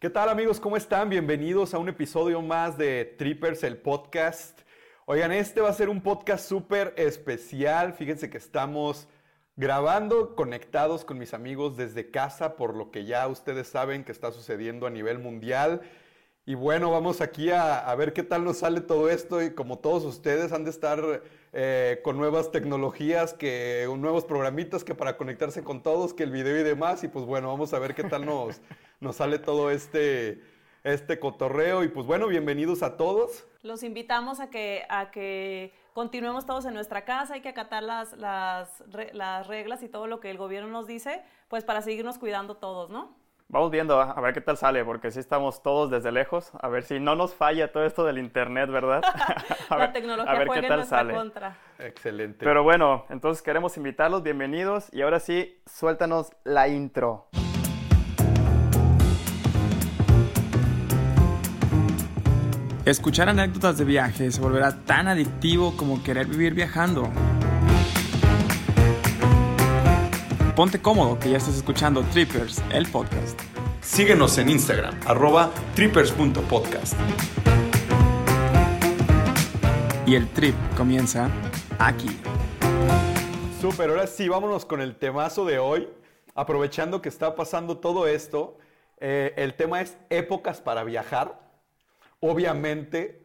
¿Qué tal amigos? ¿Cómo están? Bienvenidos a un episodio más de Trippers, el podcast. Oigan, este va a ser un podcast súper especial. Fíjense que estamos grabando conectados con mis amigos desde casa, por lo que ya ustedes saben que está sucediendo a nivel mundial. Y bueno, vamos aquí a, ver qué tal nos sale todo esto y como todos ustedes han de estar eh, con nuevas tecnologías, que nuevos programitas que para conectarse con todos, que el video y demás. Y pues bueno, vamos a ver qué tal nos, nos sale todo este, este cotorreo. Y pues bueno, bienvenidos a todos. Los invitamos a que, a que continuemos todos en nuestra casa, hay que acatar las, las, las reglas y todo lo que el gobierno nos dice, pues para seguirnos cuidando todos, ¿no? Vamos viendo a ver qué tal sale, porque sí estamos todos desde lejos, a ver si no nos falla todo esto del internet, ¿verdad? a ver, La tecnología a ver qué tal sale. Contra. Excelente. Pero bueno, entonces queremos invitarlos, bienvenidos, y ahora sí, suéltanos la intro. Escuchar anécdotas de viaje se volverá tan adictivo como querer vivir viajando. Ponte cómodo que ya estás escuchando Trippers, el podcast. Síguenos en Instagram, arroba trippers.podcast. Y el trip comienza aquí. Super, ahora sí, vámonos con el temazo de hoy. Aprovechando que está pasando todo esto, eh, el tema es épocas para viajar. Obviamente,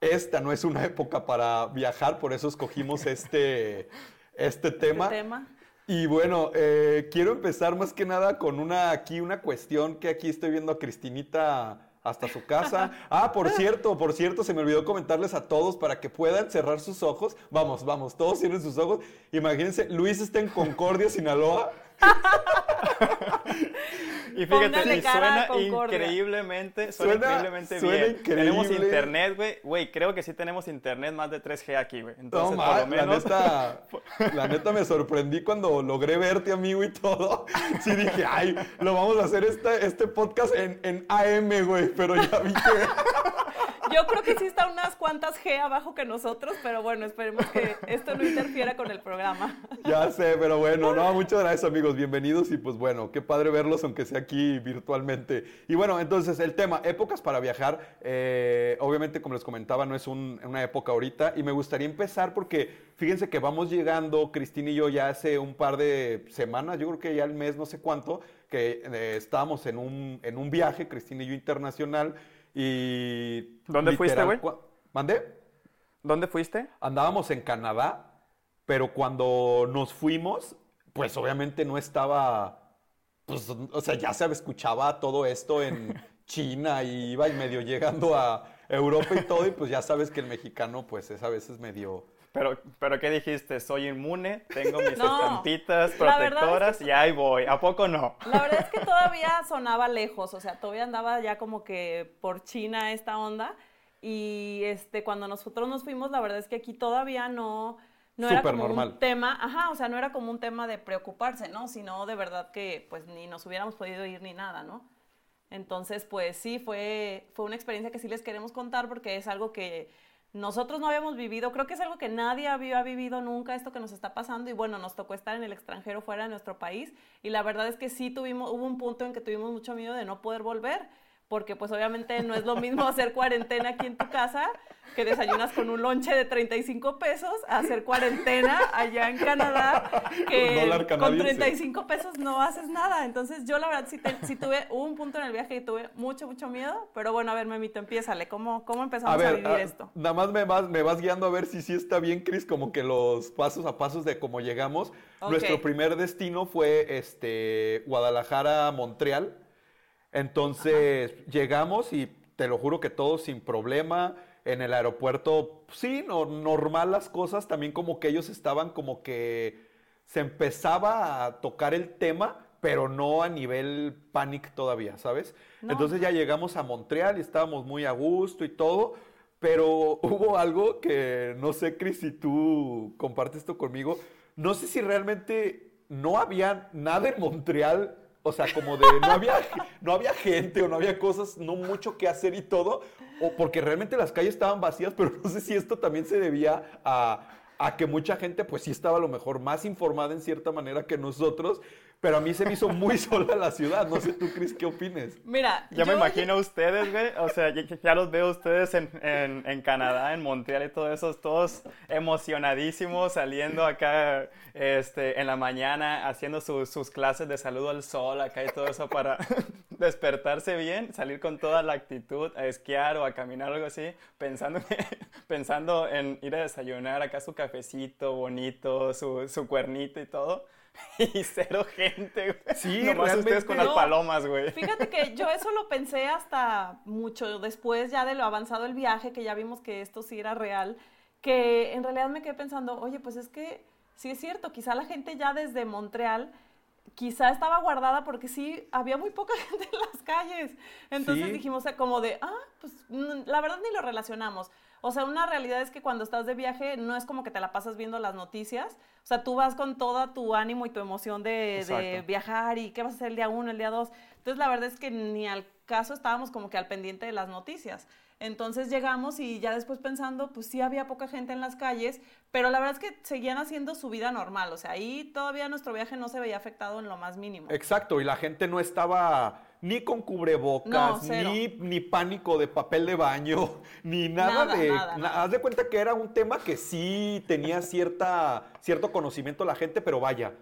esta no es una época para viajar, por eso escogimos este, este tema. ¿Este tema? Y bueno, eh, quiero empezar más que nada con una aquí, una cuestión que aquí estoy viendo a Cristinita hasta su casa. Ah, por cierto, por cierto, se me olvidó comentarles a todos para que puedan cerrar sus ojos. Vamos, vamos, todos cierren sus ojos. Imagínense, Luis está en Concordia, Sinaloa. Y fíjate, y suena increíblemente, suena, increíblemente bien. Tenemos internet, güey. Güey, creo que sí tenemos internet más de 3G aquí, güey. Entonces, no, por lo menos... la, neta, la neta me sorprendí cuando logré verte, amigo, y todo. Sí dije, ay, lo vamos a hacer este, este podcast en, en AM, güey. Pero ya vi que... Yo creo que sí está unas cuantas G abajo que nosotros, pero bueno, esperemos que esto no interfiera con el programa. Ya sé, pero bueno, no, muchas gracias amigos, bienvenidos y pues bueno, qué padre verlos aunque sea aquí virtualmente. Y bueno, entonces el tema, épocas para viajar, eh, obviamente como les comentaba, no es una época ahorita y me gustaría empezar porque fíjense que vamos llegando, Cristina y yo ya hace un par de semanas, yo creo que ya el mes, no sé cuánto, que eh, estábamos en un, en un viaje, Cristina y yo internacional y... ¿Dónde fuiste, güey? ¿Mandé? ¿Dónde fuiste? Andábamos en Canadá, pero cuando nos fuimos, pues obviamente no estaba pues, o sea, ya se escuchaba todo esto en China y iba y medio llegando a Europa y todo, y pues ya sabes que el mexicano, pues es a veces medio... Pero, pero ¿qué dijiste? Soy inmune, tengo mis estampitas protectoras y ahí voy. ¿A poco no? La verdad es que todavía sonaba lejos, o sea, todavía andaba ya como que por China esta onda. Y este, cuando nosotros nos fuimos, la verdad es que aquí todavía no, no era como un tema, ajá, o sea, no era como un tema de preocuparse, ¿no? Sino de verdad que pues ni nos hubiéramos podido ir ni nada, ¿no? Entonces, pues sí, fue, fue una experiencia que sí les queremos contar porque es algo que nosotros no habíamos vivido, creo que es algo que nadie había vivido nunca, esto que nos está pasando, y bueno, nos tocó estar en el extranjero fuera de nuestro país, y la verdad es que sí tuvimos, hubo un punto en que tuvimos mucho miedo de no poder volver, porque pues obviamente no es lo mismo hacer cuarentena aquí en tu casa, que desayunas con un lonche de 35 pesos, a hacer cuarentena allá en Canadá, que con 35 pesos no haces nada. Entonces yo la verdad sí, tuve un punto en el viaje y tuve mucho, mucho miedo, pero bueno, a ver, Memito, empiézale, ¿cómo, cómo empezamos a, vivir esto? Nada más me vas, me vas guiando a ver si sí está bien, Cris, como que los pasos a pasos de cómo llegamos. Nuestro primer destino fue este, Guadalajara, Montreal entonces llegamos y te lo juro que todo sin problema. En el aeropuerto, sí, no, normal las cosas. También como que ellos estaban como que se empezaba a tocar el tema, pero no a nivel panic todavía, ¿sabes? Entonces ya llegamos a Montreal y estábamos muy a gusto y todo. Pero hubo algo que no sé, Cris, si tú compartes esto conmigo. No sé si realmente no había nada en Montreal o sea, como de no había, no había gente o no había cosas, no mucho que hacer y todo. O porque realmente las calles estaban vacías, pero no sé si esto también se debía a, a que mucha gente pues sí estaba a lo mejor más informada en cierta manera que nosotros. Pero a mí se me hizo muy sola la ciudad. No sé tú, Cris, ¿qué opines? Mira, yo, me imagino a ustedes, güey. O sea, ya, los veo ustedes en, en, en, Canadá, en Montreal y todo eso, todos emocionadísimos, saliendo acá este, en la mañana, haciendo sus clases de saludo al sol, acá y todo eso para despertarse bien, salir con toda la actitud a esquiar o a caminar o algo así, pensando, pensando en ir a desayunar acá su cafecito bonito, su, su cuernito y todo. y cero gente, güey. Sí, Nomás ustedes con las palomas, güey. Fíjate que yo eso lo pensé hasta mucho después ya de lo avanzado el viaje, que ya vimos que esto sí era real, que en realidad me quedé pensando, oye, pues es que sí es cierto, quizá la gente ya desde Montreal quizá estaba guardada porque sí había muy poca gente en las calles. Entonces dijimos como de, ah, pues la verdad ni lo relacionamos. O sea, una realidad es que cuando estás de viaje no es como que te la pasas viendo las noticias. O sea, tú vas con todo tu ánimo y tu emoción de, viajar y qué vas a hacer el día uno, el día dos. Entonces, la verdad es que ni al caso estábamos como que al pendiente de las noticias. Entonces llegamos y ya después pensando, pues sí había poca gente en las calles, pero la verdad es que seguían haciendo su vida normal. O sea, ahí todavía nuestro viaje no se veía afectado en lo más mínimo. Exacto, y la gente no estaba ni con cubrebocas, ni, ni pánico de papel de baño, ni nada, de... Haz de cuenta que era un tema que sí tenía cierta, cierto conocimiento la gente, pero vaya,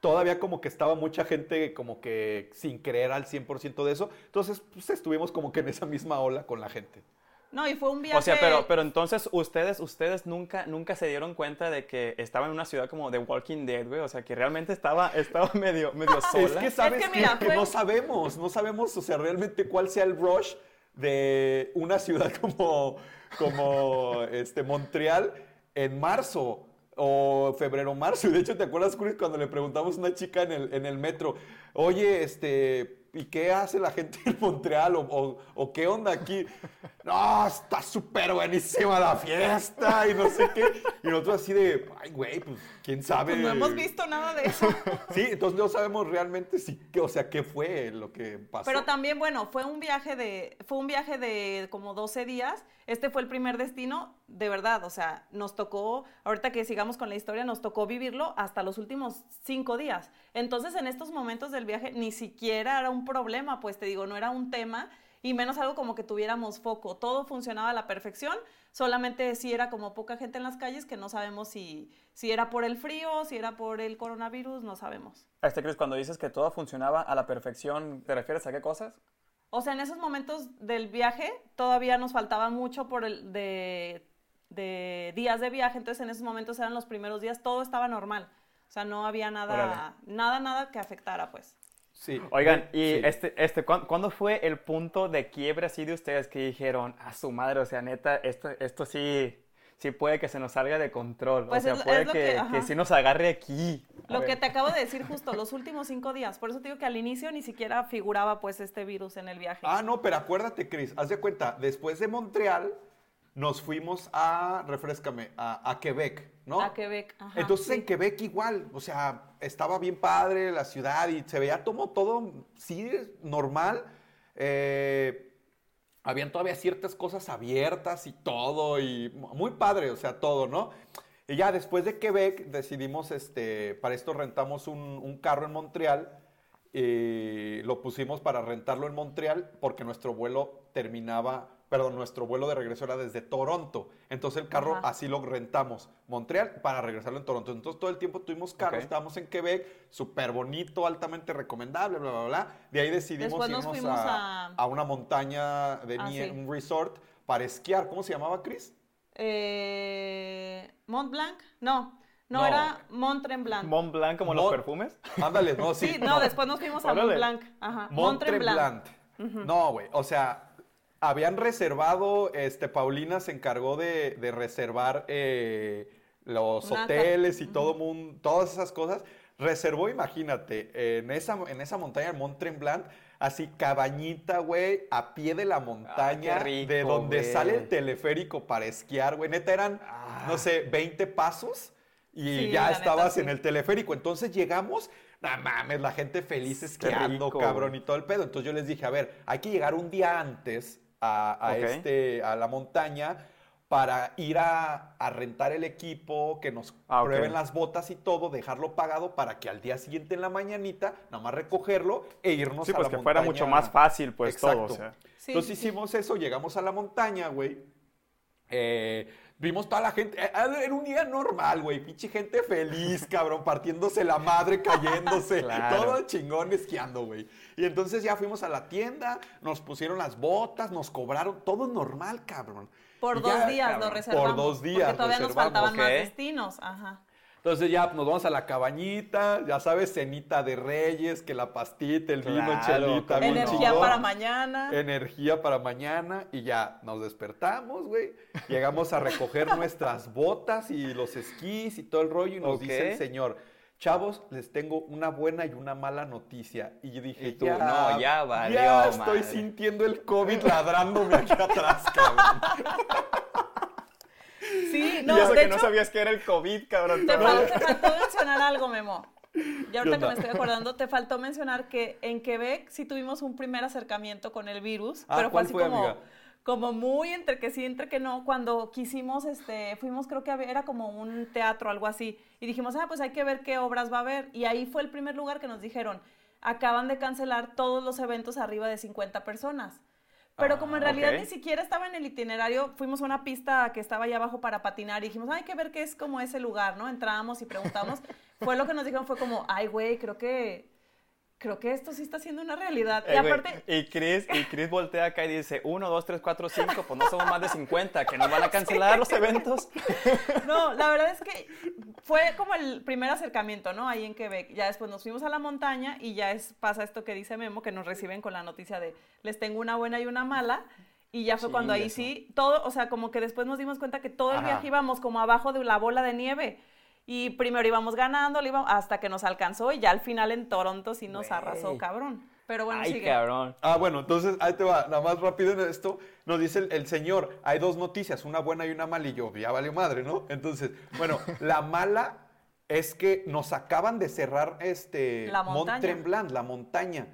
todavía como que estaba mucha gente como que sin creer al 100% de eso. Entonces, pues estuvimos como que en esa misma ola con la gente. No, y fue un viaje. O sea, pero, pero entonces ustedes, ustedes nunca, nunca se dieron cuenta de que estaba en una ciudad como The Walking Dead, güey. O sea, que realmente estaba, estaba medio, medio sola. Es que sabes que, no sabemos, no sabemos, o sea, realmente cuál sea el rush de una ciudad como, como este, Montreal en marzo o febrero, marzo. Y de hecho, ¿te acuerdas, Chris, cuando le preguntamos a una chica en el, en el metro, oye, este, ¿y qué hace la gente en Montreal? ¿O, qué onda aquí? No, está súper buenísima la fiesta y no sé qué. Y nosotros así de, ay, güey, pues, ¿quién sabe? Pues no hemos visto nada de eso. sí, entonces no sabemos realmente si, o sea, qué fue lo que pasó. Pero también, bueno, fue un viaje de, fue un viaje de como 12 días. Este fue el primer destino, de verdad, o sea, nos tocó, ahorita que sigamos con la historia, nos tocó vivirlo hasta los últimos cinco días. Entonces, en estos momentos del viaje, ni siquiera era un problema, pues te digo, no era un tema y menos algo como que tuviéramos foco. Todo funcionaba a la perfección, solamente si era como poca gente en las calles que no sabemos si, si era por el frío, si era por el coronavirus, no sabemos. ¿Este crees cuando dices que todo funcionaba a la perfección, te refieres a qué cosas? O sea, en esos momentos del viaje todavía nos faltaba mucho por el de, de días de viaje, entonces en esos momentos eran los primeros días, todo estaba normal. O sea, no había nada, nada, nada que afectara, pues. Sí. Oigan, y este, este, ¿cuándo, fue el punto de quiebre así de ustedes que dijeron, a su madre, o sea, neta, esto, esto sí, sí puede que se nos salga de control, o pues sea, puede que, que, sí nos agarre aquí. lo que te acabo de decir justo, los últimos cinco días, por eso te digo que al inicio ni siquiera figuraba pues este virus en el viaje. Ah, no, pero acuérdate, Cris, haz de cuenta, después de Montreal nos fuimos a, refrescame, a, Quebec, ¿no? A Quebec, ajá. Entonces en Quebec igual, o sea, estaba bien padre la ciudad y se veía todo, todo sí, normal. Eh, habían todavía ciertas cosas abiertas y todo, y muy padre, o sea, todo, ¿no? Y ya después de Quebec decidimos, este, para esto rentamos un, un carro en Montreal y lo pusimos para rentarlo en Montreal porque nuestro vuelo terminaba perdón, nuestro vuelo de regreso era desde Toronto. Entonces el carro así lo rentamos, Montreal, para regresarlo en Toronto. Entonces todo el tiempo tuvimos carro, estábamos en Quebec, súper bonito, altamente recomendable, bla, bla, bla. De ahí decidimos irnos a, una montaña de ah, un resort, para esquiar. ¿Cómo se llamaba, Chris? Eh, Mont Blanc, no. No, era Mont Tremblant. ¿Mont Blanc como los perfumes? Ándale, no, sí. sí, no, después nos fuimos a Mont Blanc. Ajá. Mont, Tremblant. No, güey, o sea, habían reservado, este, Paulina se encargó de, reservar eh, los hoteles y todo mundo, todas esas cosas. Reservó, imagínate, en esa, en esa montaña, en Mont Tremblant, así cabañita, güey, a pie de la montaña, de donde sale el teleférico para esquiar, güey. Neta eran, no ah. sé, 20 pasos y ya estabas en el teleférico. Entonces llegamos, no mames, la gente feliz esquiando, cabrón, y todo el pedo. Entonces yo les dije, a ver, hay que llegar un día antes a, este, a la montaña para ir a, rentar el equipo, que nos ah, prueben las botas y todo, dejarlo pagado para que al día siguiente en la mañanita nada más recogerlo e irnos sí, a pues que fuera mucho más fácil, pues todo. O sea. Entonces hicimos eso, llegamos a la montaña, güey. Eh, vimos toda la gente. Eh, era un día normal, güey. Pinche gente feliz, cabrón, partiéndose la madre, cayéndose. Todo chingón esquiando, güey. Y entonces ya fuimos a la tienda, nos pusieron las botas, nos cobraron. Todo normal, cabrón. Por dos días lo reservamos. Por dos días. Porque todavía nos faltaban más destinos. Ajá. Entonces ya nos vamos a la cabañita, ya sabes, cenita de reyes, que la pastita, el vino, chelita. Energía para mañana. Energía para mañana y ya nos despertamos, güey. Llegamos a recoger nuestras botas y los esquís y todo el rollo y nos dice el señor, chavos, les tengo una buena y una mala noticia. Y yo dije, tú, ya, no, ya valió, Ya estoy sintiendo el COVID ladrándome aquí atrás, cabrón. Sí, no, y eso que no sabías que era el COVID, cabrón. Te, faltó mencionar algo, Memo. Y ahorita que me estoy acordando, te faltó mencionar que en Quebec sí tuvimos un primer acercamiento con el virus, ah, pero fue así como, como muy entre que sí, entre que no. Cuando quisimos, este, fuimos, creo que era como un teatro, algo así, y dijimos, ah, pues hay que ver qué obras va a haber. Y ahí fue el primer lugar que nos dijeron, acaban de cancelar todos los eventos arriba de 50 personas. Pero como en ah, realidad ni siquiera estaba en el itinerario, fuimos a una pista que estaba allá abajo para patinar y dijimos, hay que ver qué es como ese lugar, ¿no? Entramos y preguntamos. fue lo que nos dijeron, fue como, ay, güey, creo que creo que esto sí está siendo una realidad. y eh, aparte... Y Chris, y Chris voltea acá y dice, uno, dos, tres, cuatro, cinco, pues no somos más de 50, que nos van a cancelar los eventos. No, la verdad es que fue como el primer acercamiento, ¿no? Ahí en Quebec. Ya después nos fuimos a la montaña y ya es, pasa esto que dice Memo, que nos reciben con la noticia de, les tengo una buena y una mala. Y ya fue cuando ahí sí, todo, o sea, como que después nos dimos cuenta que todo el viaje íbamos como abajo de la bola de nieve. Y primero íbamos ganando, hasta que nos alcanzó y ya al final en Toronto sí nos arrasó, cabrón. Pero bueno, Ay, sigue. cabrón. Ah, bueno, entonces ahí te va, nada más rápido en esto. Nos dice el, señor, hay dos noticias, una buena y una mala, y yo, ya valió madre, ¿no? Entonces, bueno, la mala es que nos acaban de cerrar este la Mont Tremblant, la montaña.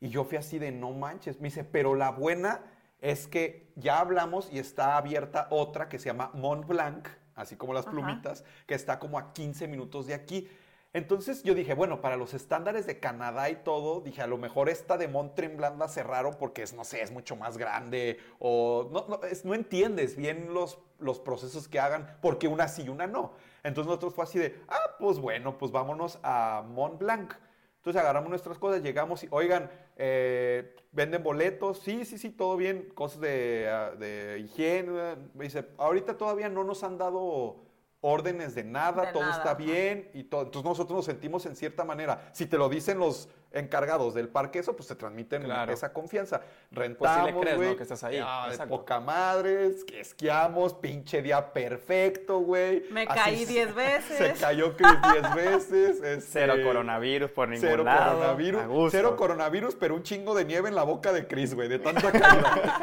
Y yo fui así de no manches. Me dice, pero la buena es que ya hablamos y está abierta otra que se llama Mont Blanc así como las plumitas, que está como a 15 minutos de aquí. Entonces yo dije, bueno, para los estándares de Canadá y todo, dije, a lo mejor esta de Mont Tremblant la cerraron porque es, no sé, es mucho más grande o no, no, no entiendes bien los, los procesos que hagan porque una sí y una no. Entonces nosotros fue así de, ah, pues bueno, pues vámonos a Mont Blanc. Entonces agarramos nuestras cosas, llegamos y, oigan, eh, ¿venden boletos? Sí, sí, sí, todo bien, cosas de, ah, de higiene. Me dice, ahorita todavía no nos han dado órdenes de nada, todo está bien y todo. Entonces nosotros nos sentimos en cierta manera. Si te lo dicen los encargados del parque, eso pues te transmiten esa confianza. Rentamos, pues sí Que estás ahí. de poca madre, esquiamos, pinche día perfecto, güey. Me caí diez veces. Se cayó Chris diez veces. Este, cero coronavirus por ningún cero Coronavirus, cero coronavirus, pero un chingo de nieve en la boca de Chris, güey, de tanta caída.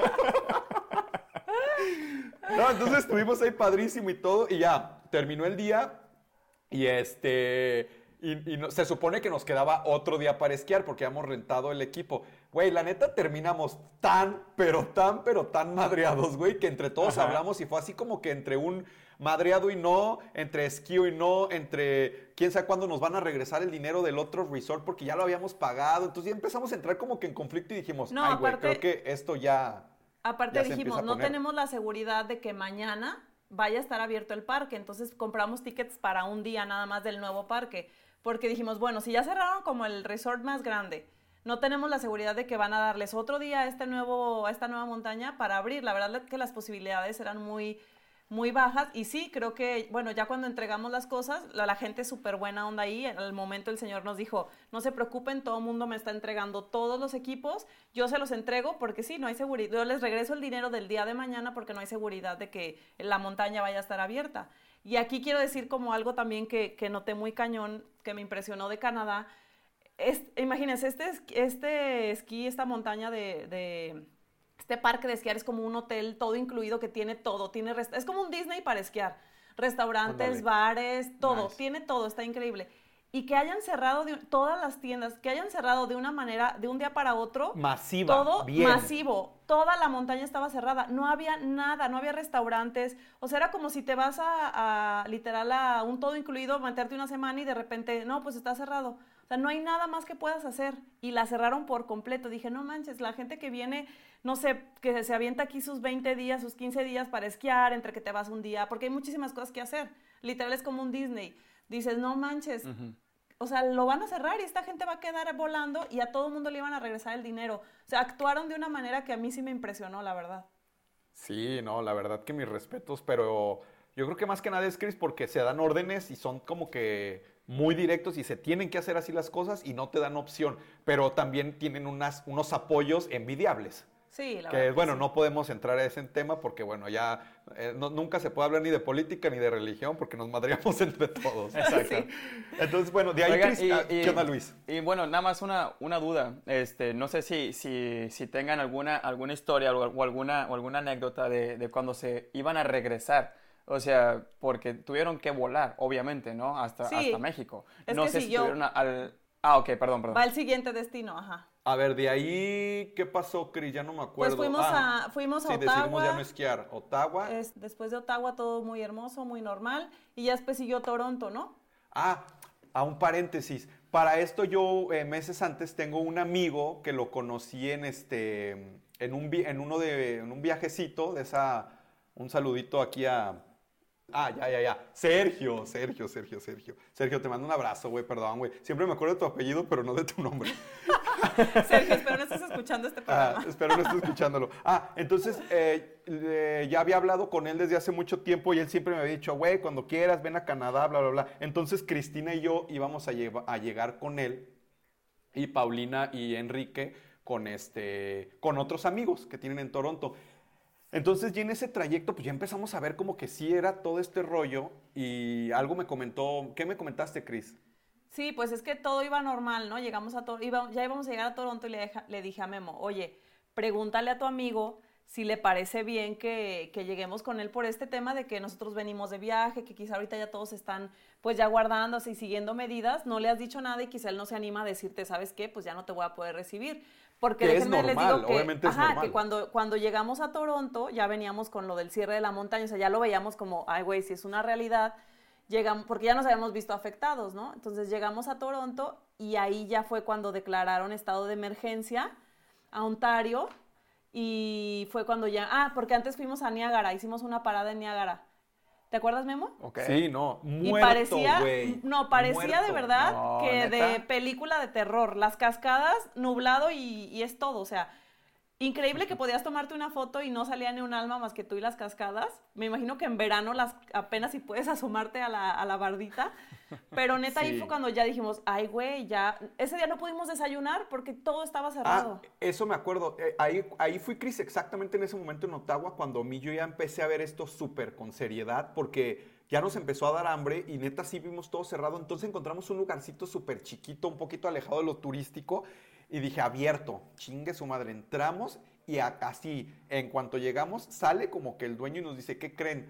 no, entonces estuvimos ahí padrísimo y todo, y ya, terminó el día y este... Y, se supone que nos quedaba otro día para esquiar porque habíamos rentado el equipo. Güey, la neta terminamos tan, pero tan, pero tan madreados, güey, que entre todos hablamos y fue así como que entre un madreado y no, entre esquío y no, entre quién sabe cuándo nos van a regresar el dinero del otro resort porque ya lo habíamos pagado. Entonces ya empezamos a entrar como que en conflicto y dijimos, no, ay, güey, creo que esto ya. Aparte dijimos, no tenemos la seguridad de que mañana vaya a estar abierto el parque. Entonces compramos tickets para un día nada más del nuevo parque. Porque dijimos, bueno, si ya cerraron como el resort más grande, no tenemos la seguridad de que van a darles otro día a, este nuevo, a esta nueva montaña para abrir. La verdad es que las posibilidades eran muy, muy bajas. Y sí, creo que, bueno, ya cuando entregamos las cosas, la, gente es súper buena onda ahí, al momento el señor nos dijo, no se preocupen, todo el mundo me está entregando todos los equipos, yo se los entrego porque sí, no hay seguridad, yo les regreso el dinero del día de mañana porque no hay seguridad de que la montaña vaya a estar abierta. Y aquí quiero decir como algo también que, que noté muy cañón, que me impresionó de Canadá, es, imagínense, este, este esquí, esta montaña de este parque de esquiar es como un hotel todo incluido que tiene todo, tiene es como un Disney para esquiar, restaurantes, bares, todo, tiene todo, está increíble. y que hayan cerrado todas las tiendas, que hayan cerrado de una manera, de un día para otro. Masiva. Todo masivo. Toda la montaña estaba cerrada. No había nada, no había restaurantes. O sea, era como si te vas a, literal a un todo incluido, meterte una semana y de repente, no, pues está cerrado. O sea, no hay nada más que puedas hacer. Y la cerraron por completo. Dije, no manches, la gente que viene, no sé, que se avienta aquí sus 20 días, sus 15 días para esquiar, entre que te vas un día, porque hay muchísimas cosas que hacer. Literal es como un Disney dices, no manches, o sea, lo van a cerrar y esta gente va a quedar volando y a todo el mundo le iban a regresar el dinero. O sea, actuaron de una manera que a mí sí me impresionó, la verdad. Sí, no, la verdad que mis respetos, pero yo creo que más que nada es, Chris, porque se dan órdenes y son como que muy directos y se tienen que hacer así las cosas y no te dan opción, pero también tienen unas, unos apoyos envidiables. Sí, la que, bueno, no podemos entrar a ese tema porque, bueno, ya eh, nunca se puede hablar ni de política ni de religión porque nos madríamos entre todos. Exacto. Entonces, bueno, de ahí, y, ah, ¿qué onda, Luis? Y bueno, nada más una, una duda. Este, no sé si, si, si tengan alguna, alguna historia o, alguna, o alguna anécdota de, de cuando se iban a regresar. O sea, porque tuvieron que volar, obviamente, ¿no? Hasta, hasta México. no sé si tuvieron al... Ah, ok, perdón, perdón. Va al siguiente destino, ajá. A ver, de ahí, ¿qué pasó, Cris? Ya no me acuerdo. Pues fuimos ah, a, fuimos a sí, decidimos ya no esquiar. Ottawa. después de Ottawa todo muy hermoso, muy normal. Y ya después siguió Toronto, ¿no? Ah, a un paréntesis. Para esto yo, eh, meses antes, tengo un amigo que lo conocí en este, en un, en uno de, en un viajecito de esa, un saludito aquí a, Ah, ya, ya, ya. Sergio, Sergio, Sergio, Sergio. Sergio, te mando un abrazo, güey, perdón, güey. Siempre me acuerdo de tu apellido, pero no de tu nombre. Sergio, espero no estés escuchando este programa. Ah, espero no estés escuchándolo. Ah, entonces, eh, ya había hablado con él desde hace mucho tiempo y él siempre me había dicho, güey, cuando quieras, ven a Canadá, bla, bla, bla. Entonces, Cristina y yo íbamos a, a llegar con él y Paulina y Enrique con, este, con otros amigos que tienen en Toronto. Entonces, ya en ese trayecto, pues ya empezamos a ver como que sí era todo este rollo y algo me comentó, ¿qué me comentaste, Cris? Sí, pues es que todo iba normal, ¿no? Llegamos a ya íbamos a llegar a Toronto y le, le, dije a Memo, oye, pregúntale a tu amigo si le parece bien que, que, lleguemos con él por este tema de que nosotros venimos de viaje, que quizá ahorita ya todos están pues ya guardándose y siguiendo medidas, no le has dicho nada y quizá él no se anima a decirte, ¿sabes qué? Pues ya no te voy a poder recibir. Porque es normal, les digo que, obviamente es que cuando, cuando llegamos a Toronto ya veníamos con lo del cierre de la montaña, o sea, ya lo veíamos como, ay, güey, si es una realidad, llegamos, porque ya nos habíamos visto afectados, ¿no? Entonces llegamos a Toronto y ahí ya fue cuando declararon estado de emergencia a Ontario y fue cuando ya, ah, porque antes fuimos a Niágara, hicimos una parada en Niágara. ¿Te acuerdas, Memo? Sí, no, muerto, y parecía, no, parecía de verdad que de película de terror. Las cascadas, nublado y, y es todo, o sea, Increíble que podías tomarte una foto y no salía ni un alma más que tú y las cascadas. Me imagino que en verano las apenas si puedes asomarte a la, a la bardita. Pero neta, ahí fue cuando ya dijimos, ay, güey, ya. Ese día no pudimos desayunar porque todo estaba cerrado. Ah, eso me acuerdo. Eh, ahí, ahí fui, Cris, exactamente en ese momento en Ottawa, cuando a mí yo ya empecé a ver esto súper con seriedad, porque ya nos empezó a dar hambre y neta sí vimos todo cerrado. Entonces encontramos un lugarcito súper chiquito, un poquito alejado de lo turístico y dije, abierto, chingue su madre, entramos y así, en cuanto llegamos, sale como que el dueño y nos dice, ¿qué creen?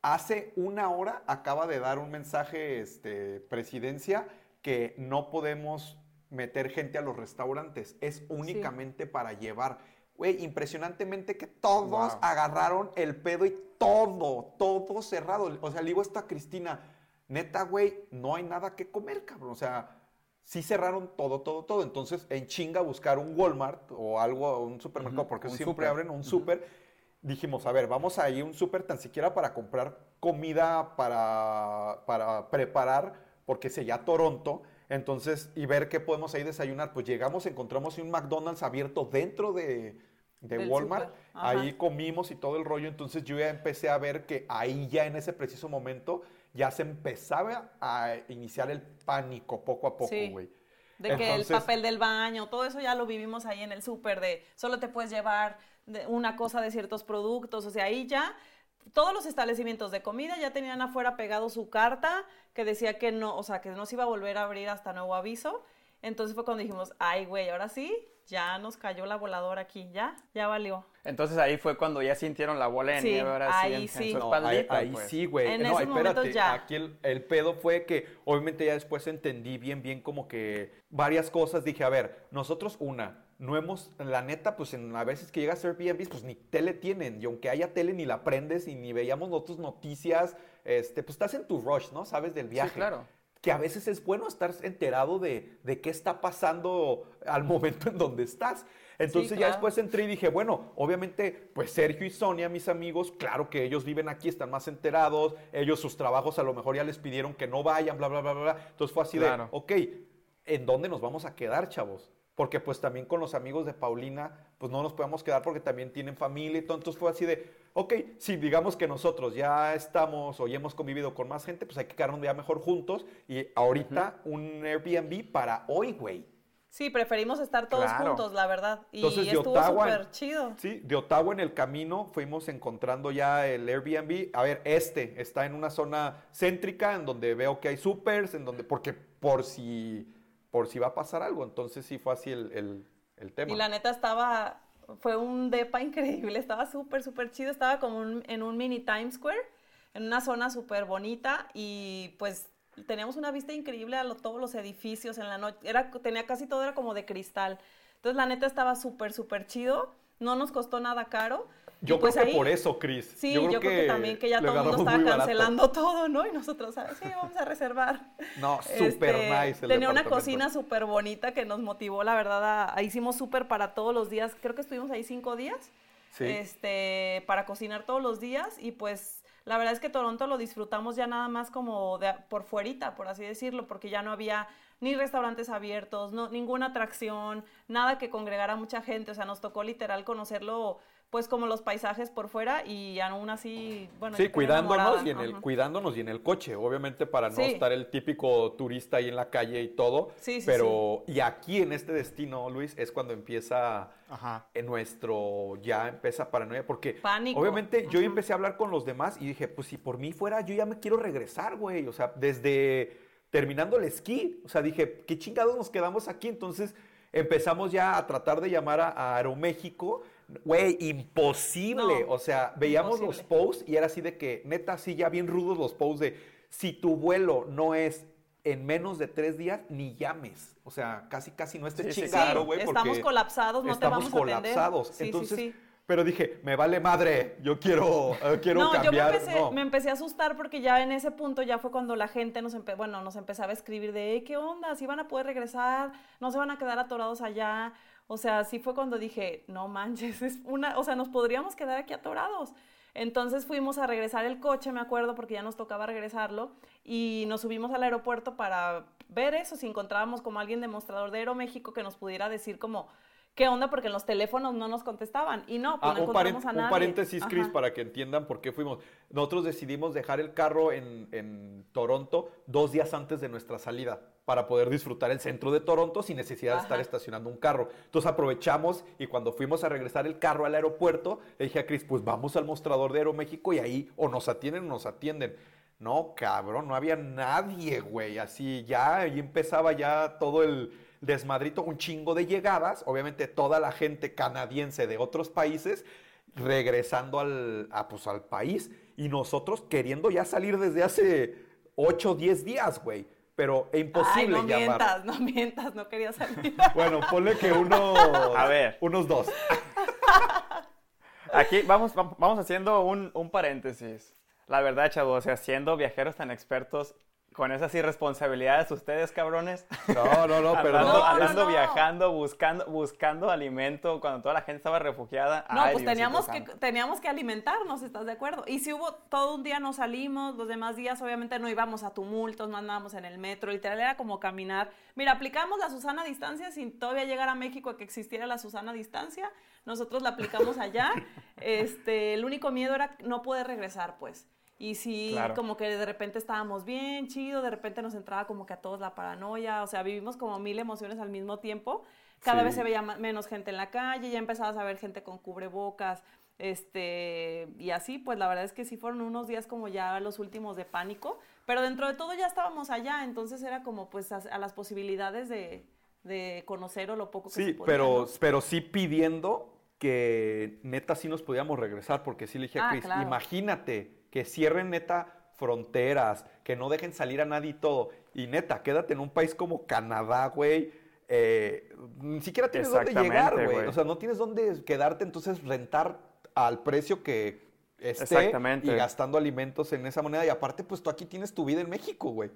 Hace una hora acaba de dar un mensaje, este, presidencia, que no podemos meter gente a los restaurantes, es únicamente para llevar. Güey, impresionantemente que todos agarraron el pedo y todo, todo cerrado. O sea, le digo esto a Cristina, neta, güey, no hay nada que comer, cabrón. O sea, sí cerraron todo, todo, todo. Entonces, en chinga buscar un Walmart o algo, un supermercado, porque siempre abren un super. Dijimos, a ver, vamos a ir a un super tan siquiera para comprar comida para, para preparar, porque ya Toronto. Entonces, y ver qué podemos ahí desayunar. Pues llegamos, encontramos un McDonald's abierto dentro de, de Walmart. Ahí comimos y todo el rollo. Entonces yo ya empecé a ver que ahí ya en ese preciso momento ya se empezaba a iniciar el pánico poco a poco, güey. De que el papel del baño, todo eso ya lo vivimos ahí en el súper, de solo te puedes llevar una cosa de ciertos productos, o sea, ahí ya todos los establecimientos de comida ya tenían afuera pegado su carta que decía que no, o sea, que no se iba a volver a abrir hasta nuevo aviso. Entonces fue cuando dijimos, ay, güey, ahora sí, ya nos cayó la voladora aquí, ya, ya valió. Entonces ahí fue cuando ya sintieron la bola de nieve, ahora ahí sí, en, su ahí, pues. sí, güey. En no, espérate, ya. aquí el, el, pedo fue que obviamente ya después entendí bien, bien como que varias cosas. Dije, a ver, nosotros una, no hemos, la neta, pues en a veces que llegas a Airbnb, pues ni tele tienen, y aunque haya tele ni la prendes y ni veíamos nosotros noticias, este, pues estás en tu rush, ¿no? Sabes del viaje. Sí, claro. Que a veces es bueno estar enterado de, de qué está pasando al momento en donde estás. Entonces ya después entré y dije, bueno, obviamente, pues Sergio y Sonia, mis amigos, claro que ellos viven aquí, están más enterados, ellos sus trabajos a lo mejor ya les pidieron que no vayan, bla, bla, bla, bla. Entonces fue así de, ok, ¿en dónde nos vamos a quedar, chavos? Porque pues también con los amigos de Paulina, pues no nos podemos quedar porque también tienen familia y todo. Entonces fue así de, ok, si digamos que nosotros ya estamos o ya hemos convivido con más gente, pues hay que quedarnos ya mejor juntos. Y ahorita un Airbnb para hoy, güey. Sí, preferimos estar todos juntos, la verdad. Y Entonces, estuvo súper chido. Sí, de Ottawa en el camino fuimos encontrando ya el Airbnb. A ver, este está en una zona céntrica en donde veo que hay supers, en donde, porque por si por si va a pasar algo. Entonces sí fue así el, tema. Y la neta estaba, fue un depa increíble, estaba súper, súper chido, estaba como en un mini Times Square, en una zona súper bonita y pues teníamos una vista increíble a todos los edificios en la noche, era, tenía casi todo, era como de cristal. Entonces la neta estaba súper, súper chido, no nos costó nada caro. Yo creo pues que por eso, Chris. Sí, yo creo, que, también que ya todo el mundo estaba cancelando todo, ¿no? Y nosotros, sí, vamos a reservar. No, súper este, nice. tenía una cocina súper bonita que nos motivó, la verdad, a, hicimos súper para todos los días. Creo que estuvimos ahí cinco días. Sí. Este, para cocinar todos los días y pues la verdad es que Toronto lo disfrutamos ya nada más como de, por fuerita, por así decirlo, porque ya no había ni restaurantes abiertos, no, ninguna atracción, nada que congregara mucha gente, o sea, nos tocó literal conocerlo pues como los paisajes por fuera y aún así, bueno. Sí, cuidándonos y, en el, cuidándonos y en el coche, obviamente para no estar el típico turista ahí en la calle y todo. Sí, sí, pero, y aquí en este destino, Luis, es cuando empieza en nuestro, ya empieza paranoia, porque Pánico. obviamente yo empecé a hablar con los demás y dije, pues si por mí fuera, yo ya me quiero regresar, güey, o sea, desde terminando el esquí, o sea, dije, ¿qué chingados nos quedamos aquí? Entonces empezamos ya a tratar de llamar a Aeroméxico Güey, imposible. o sea, veíamos los posts y era así de que, neta, así ya bien rudos los posts de si tu vuelo no es en menos de tres días, ni llames. O sea, casi, casi no esté chingado, güey. estamos colapsados, no te vamos a atender. colapsados. Entonces, pero dije, me vale madre, yo quiero, eh, quiero no, Yo me empecé, me empecé, a asustar porque ya en ese punto ya fue cuando la gente nos, bueno, nos empezaba a escribir de, ¿qué onda? ¿Si van a poder regresar? ¿No se van a quedar atorados allá? O sea, sí fue cuando dije, no manches, es una, o sea, nos podríamos quedar aquí atorados. Entonces fuimos a regresar el coche, me acuerdo, porque ya nos tocaba regresarlo, y nos subimos al aeropuerto para ver eso, si encontrábamos como alguien demostrador de Aeroméxico que nos pudiera decir como, ¿qué onda? Porque en los teléfonos no nos contestaban. Y no, pues ah, no encontramos a nadie. Un paréntesis, Chris, para que entiendan por qué fuimos. Nosotros decidimos dejar el carro en, en, Toronto dos días antes de nuestra salida para poder disfrutar el centro de Toronto sin necesidad de estar estacionando un carro. Entonces aprovechamos y cuando fuimos a regresar el carro al aeropuerto, le dije a Chris, pues vamos al mostrador de Aeroméxico y ahí o nos atienden o nos atienden. No, cabrón, no había nadie, güey. Así ya, ahí empezaba ya todo el desmadrito, un chingo de llegadas, obviamente toda la gente canadiense de otros países regresando al, pues, al país y nosotros queriendo ya salir desde hace 8 o 10 días, güey. Pero es imposible Ay, no mientas, no mientas, no quería salir. bueno, ponle que uno... A ver. Unos dos. Aquí vamos, vamos haciendo un, un paréntesis. La verdad, chavos, o sea, siendo viajeros tan expertos, con esas irresponsabilidades ustedes, cabrones. No, no, no, pero andando, viajando, buscando, buscando alimento cuando toda la gente estaba refugiada. No, pues teníamos que, teníamos que alimentarnos, ¿estás de acuerdo? Y si hubo todo un día nos salimos, los demás días obviamente no íbamos a tumultos, no andábamos en el metro, literal era como caminar. Mira, aplicamos la Susana Distancia sin todavía llegar a México a que existiera la Susana Distancia. Nosotros la aplicamos allá. este, el único miedo era no poder regresar, pues. Y sí, como que de repente estábamos bien, chido, de repente nos entraba como que a todos la paranoia, o sea, vivimos como mil emociones al mismo tiempo. Cada vez se veía menos gente en la calle, ya empezabas a ver gente con cubrebocas, este, y así, pues la verdad es que sí fueron unos días como ya los últimos de pánico, pero dentro de todo ya estábamos allá, entonces era como pues a, las posibilidades de, de conocer o lo poco que sí, se podía, pero, pero sí pidiendo que neta sí nos podíamos regresar, porque sí le dije a ah, Chris, imagínate que cierren neta fronteras, que no dejen salir a nadie y todo. Y neta, quédate en un país como Canadá, güey. Eh, ni siquiera tienes dónde llegar, güey. O sea, no tienes dónde quedarte, entonces rentar al precio que esté y gastando alimentos en esa moneda. Y aparte, pues tú aquí tienes tu vida en México, güey.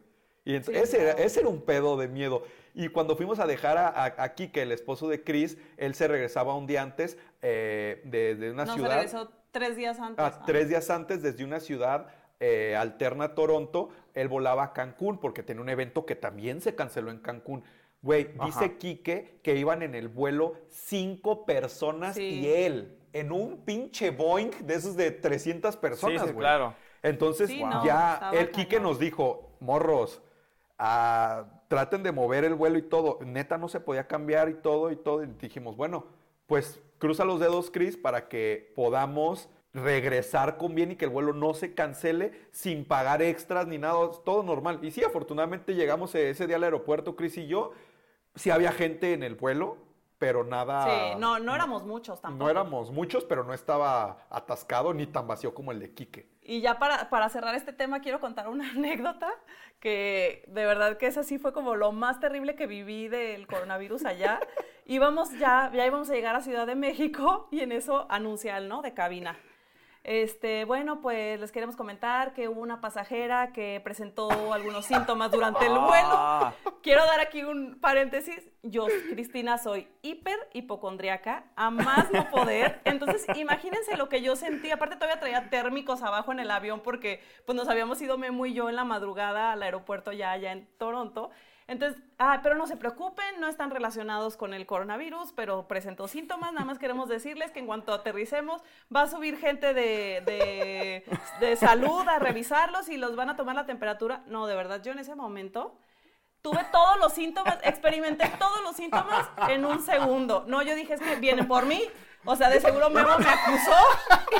Y ese, era, ese, era, un pedo de miedo. Y cuando fuimos a dejar a, Kike, el esposo de Chris, él se regresaba un día antes eh, de, una ciudad. Se regresó tres días antes. Ah, tres días antes desde una ciudad eh, alterna a Toronto. Él volaba a Cancún porque tenía un evento que también se canceló en Cancún. Güey, dice Quique que iban en el vuelo cinco personas y él en un pinche Boeing de esos de 300 personas, güey. Sí, claro. Entonces ya el Quique nos dijo, morros, traten de mover el vuelo y todo. Neta no se podía cambiar y todo y todo. Y dijimos, bueno, pues cruza los dedos, Chris, para que podamos regresar con bien y que el vuelo no se cancele sin pagar extras ni nada, todo normal. Y sí, afortunadamente llegamos ese día al aeropuerto, Chris y yo. Sí había gente en el vuelo, pero nada. Sí, no, no éramos muchos tampoco. No éramos muchos, pero no estaba atascado ni tan vacío como el de Quique. Y ya para, para cerrar este tema, quiero contar una anécdota que de verdad que esa sí fue como lo más terrible que viví del coronavirus allá. íbamos ya, ya íbamos a llegar a Ciudad de México y en eso anuncial, ¿no? De cabina. Este, bueno, pues les queremos comentar que hubo una pasajera que presentó algunos síntomas durante el vuelo. Ah. Quiero dar aquí un paréntesis. Yo, Cristina, soy hiper hipocondriaca, a más no poder. Entonces, imagínense lo que yo sentí. Aparte, todavía traía térmicos abajo en el avión porque pues, nos habíamos ido Memo y yo en la madrugada al aeropuerto ya allá en Toronto. Entonces, ah, pero no se preocupen, no están relacionados con el coronavirus, pero presentó síntomas. Nada más queremos decirles que en cuanto aterricemos, va a subir gente de, de, salud a revisarlos y los van a tomar la temperatura. No, de verdad, yo en ese momento tuve todos los síntomas, experimenté todos los síntomas en un segundo. No, yo dije, es que vienen por mí, o sea, de seguro Memo me acusó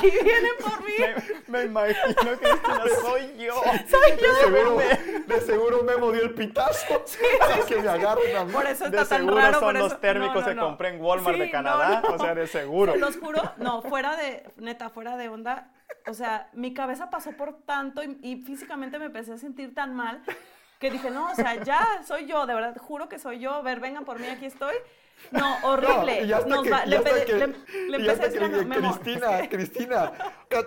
y vienen por mí. Me, imagino que soy yo. Soy yo. De seguro, de seguro Memo dio el pitazo. Sí, que me agarren a mí. Por eso está de seguro tan raro, son los térmicos que compré en Walmart de Canadá. O sea, de seguro. Los juro, no, fuera de, neta, fuera de onda. O sea, mi cabeza pasó por tanto y, y físicamente me empecé a sentir tan mal que dije, no, o sea, ya soy yo, de verdad, juro que soy yo. A ver, vengan por mí, aquí estoy. No, horrible. y hasta que, le, y hasta que le dije, Cristina, Cristina,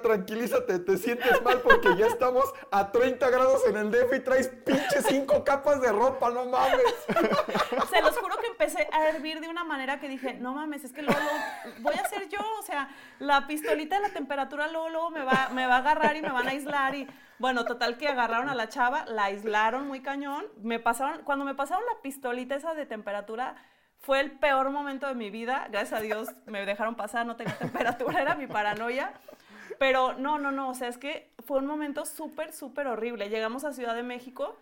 tranquilízate, te sientes mal porque ya estamos a 30 grados en el DF y traes pinche cinco capas de ropa, no mames. Se los juro que empecé a hervir de una manera que dije, no mames, es que luego, voy a hacer yo, o sea, la pistolita de la temperatura luego, luego me, va, me va a agarrar y me van a aislar y... Bueno, total que agarraron a la chava, la aislaron muy cañón, me pasaron, cuando me pasaron la pistolita esa de temperatura, fue el peor momento de mi vida. Gracias a Dios me dejaron pasar, no tenía temperatura, era mi paranoia. Pero no, no, no, o sea, es que fue un momento súper, súper horrible. Llegamos a Ciudad de México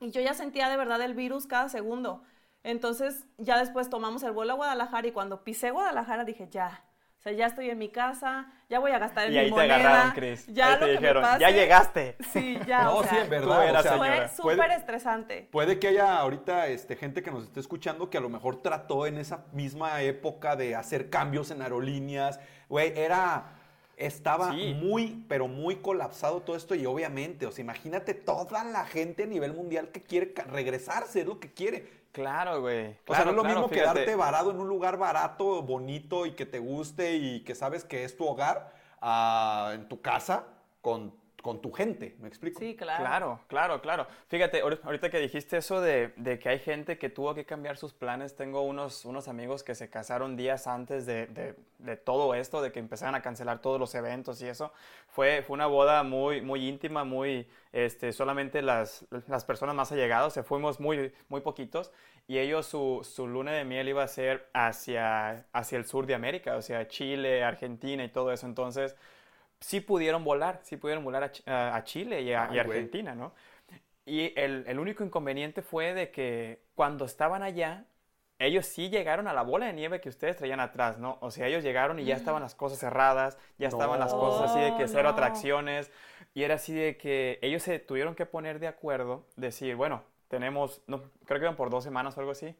y yo ya sentía de verdad el virus cada segundo. Entonces ya después tomamos el vuelo a Guadalajara y cuando pisé Guadalajara dije, ya, o sea, ya estoy en mi casa, ya voy a gastar en y mi moneda. Y ahí te agarraron, Cris. Ya te dijeron, ya llegaste. Sí, ya, No, sí, en verdad. O sea, fue súper estresante. Puede que haya ahorita este, gente que nos esté escuchando que a lo mejor trató en esa misma época de hacer cambios en aerolíneas. Güey, era... Estaba muy, pero muy colapsado todo esto y obviamente, o sea, imagínate toda la gente a nivel mundial que quiere regresarse, es lo que quiere Claro, güey. o sea, no es lo mismo quedarte varado en un lugar barato, bonito y que te guste y que sabes que es tu hogar en tu casa con con tu gente, ¿me explico? Sí, claro. Claro, claro, claro. Fíjate, ahorita que dijiste eso de, que hay gente que tuvo que cambiar sus planes, tengo unos, unos amigos que se casaron días antes de, todo esto, de que empezaran a cancelar todos los eventos y eso. Fue, fue una boda muy, muy íntima, muy, este, solamente las, las personas más allegadas, se fuimos muy, muy poquitos y ellos su, su, luna de miel iba a ser hacia, hacia el sur de América, o sea, Chile, Argentina y todo eso. Entonces, sí pudieron volar, sí pudieron volar a, Chile y a, Argentina, ¿no? Y el, único inconveniente fue de que cuando estaban allá, ellos sí llegaron a la bola de nieve que ustedes traían atrás, ¿no? O sea, ellos llegaron y ya estaban las cosas cerradas, ya estaban las cosas así de que cero atracciones, y era así de que ellos se tuvieron que poner de acuerdo, decir, bueno, tenemos, no, creo que iban por dos semanas o algo así,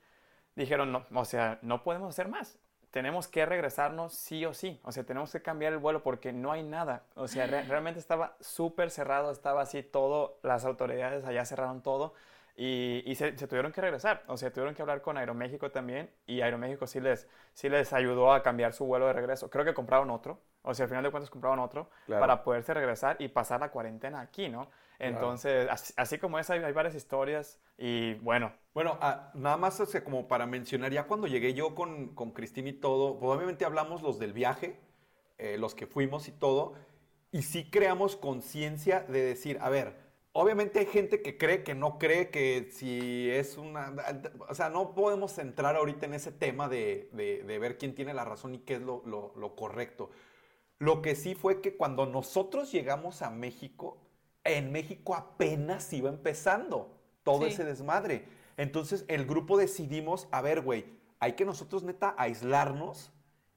dijeron, no, o sea, no podemos hacer más. Tenemos que regresarnos sí o sí. O sea, tenemos que cambiar el vuelo porque no hay nada. O sea, realmente estaba súper cerrado, estaba así todo, las autoridades allá cerraron todo. Y, se, tuvieron que regresar, o sea, tuvieron que hablar con Aeroméxico también y Aeroméxico sí les, sí les ayudó a cambiar su vuelo de regreso. Creo que compraron otro, o sea, al final de cuentas compraron otro para poderse regresar y pasar la cuarentena aquí, ¿no? Entonces, así, como esa, hay, varias historias y bueno. Bueno, ah, nada más o sea, como para mencionar, ya cuando llegué yo con, con Cristina y todo, pues, obviamente hablamos los del viaje, eh, los que fuimos y todo, y sí creamos conciencia de decir, a ver, Obviamente hay gente que cree, que no cree, que si es una... O sea, no podemos entrar ahorita en ese tema de, ver quién tiene la razón y qué es lo, correcto. Lo que sí fue que cuando nosotros llegamos a México, en México apenas iba empezando todo ese desmadre. Entonces el grupo decidimos, a ver, güey, hay que nosotros neta aislarnos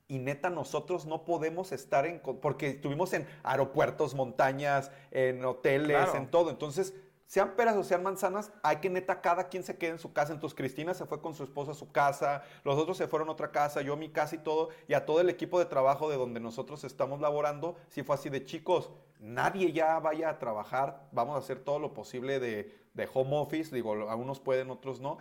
y neta, nosotros no podemos estar en... Porque estuvimos en aeropuertos, montañas, en hoteles, en todo. Entonces, sean peras o sean manzanas, hay que neta cada quien se quede en su casa. Entonces Cristina se fue con su esposa a su casa, los otros se fueron a otra casa, yo a mi casa y todo, y a todo el equipo de trabajo de donde nosotros estamos laborando, sí fue así de chicos, nadie ya vaya a trabajar, vamos a hacer todo lo posible de, de home office, digo, algunos pueden, otros no,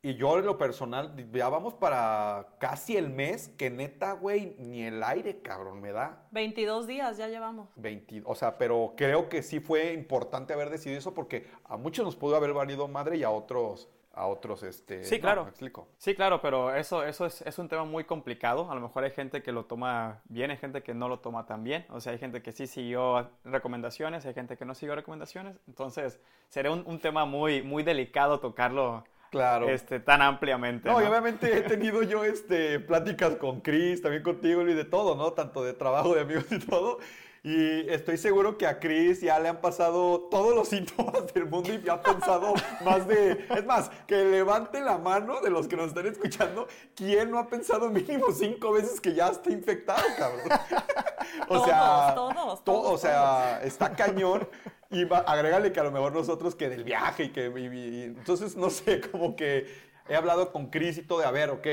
y yo en lo personal, ya vamos para casi el mes que neta, güey, ni el aire, cabrón, me da. 22 días ya llevamos. 20, o sea, pero creo que sí fue importante haber decidido eso porque a muchos nos pudo haber valido madre y a otros a otros, este... Sí, claro. explico. Sí, claro, pero eso, eso es, es, un tema muy complicado. A lo mejor hay gente que lo toma bien, hay gente que no lo toma tan bien. O sea, hay gente que sí siguió recomendaciones, hay gente que no siguió recomendaciones. Entonces, sería un, un tema muy, muy delicado tocarlo Claro. Este, tan ampliamente. No, obviamente he tenido yo este, pláticas con Chris, también contigo, y de todo, ¿no? Tanto de trabajo, de amigos y todo. Y estoy seguro que a Chris ya le han pasado todos los síntomas del mundo y ya ha pensado más de... Es más, que levante la mano de los que nos están escuchando. ¿Quién no ha pensado mínimo cinco veces que ya está infectado, cabrón? o sea... Todos, todos, O sea, está cañón. Y agrégale que a lo mejor nosotros que del viaje y que... entonces, no sé, como que he hablado con Chris y todo de, a ver, ok,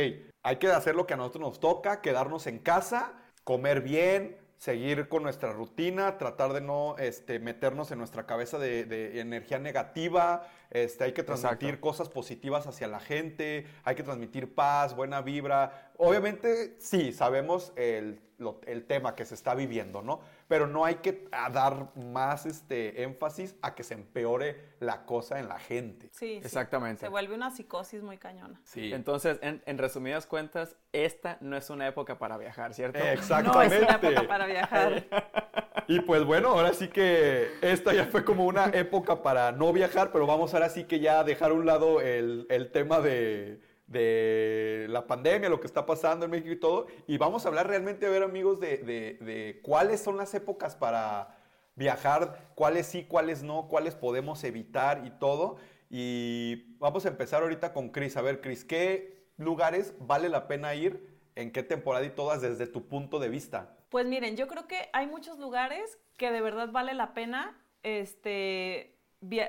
hay que hacer lo que a nosotros nos toca, quedarnos en casa, comer bien, seguir con nuestra rutina, tratar de no este, meternos en nuestra cabeza de, energía negativa, este, hay que transmitir cosas positivas hacia la gente, hay que transmitir paz, buena vibra. Obviamente, sí, sabemos el, el tema que se está viviendo, ¿no? Pero no hay que dar más este, énfasis a que se empeore la cosa en la gente. Sí, exactamente. Se vuelve una psicosis muy cañona. Sí. Entonces, en, resumidas cuentas, esta no es una época para viajar, ¿cierto? Exactamente. No es una época para viajar. Y pues bueno, ahora sí que esta ya fue como una época para no viajar, pero vamos ahora sí que ya dejar a un lado el, el tema de de la pandemia, lo que está pasando en México y todo. Y vamos a hablar realmente, a ver amigos, de, cuáles son las épocas para viajar, cuáles sí, cuáles no, cuáles podemos evitar y todo. Y vamos a empezar ahorita con Cris. A ver, Cris, ¿qué lugares vale la pena ir? ¿En qué temporada y todas desde tu punto de vista? Pues miren, yo creo que hay muchos lugares que de verdad vale la pena este,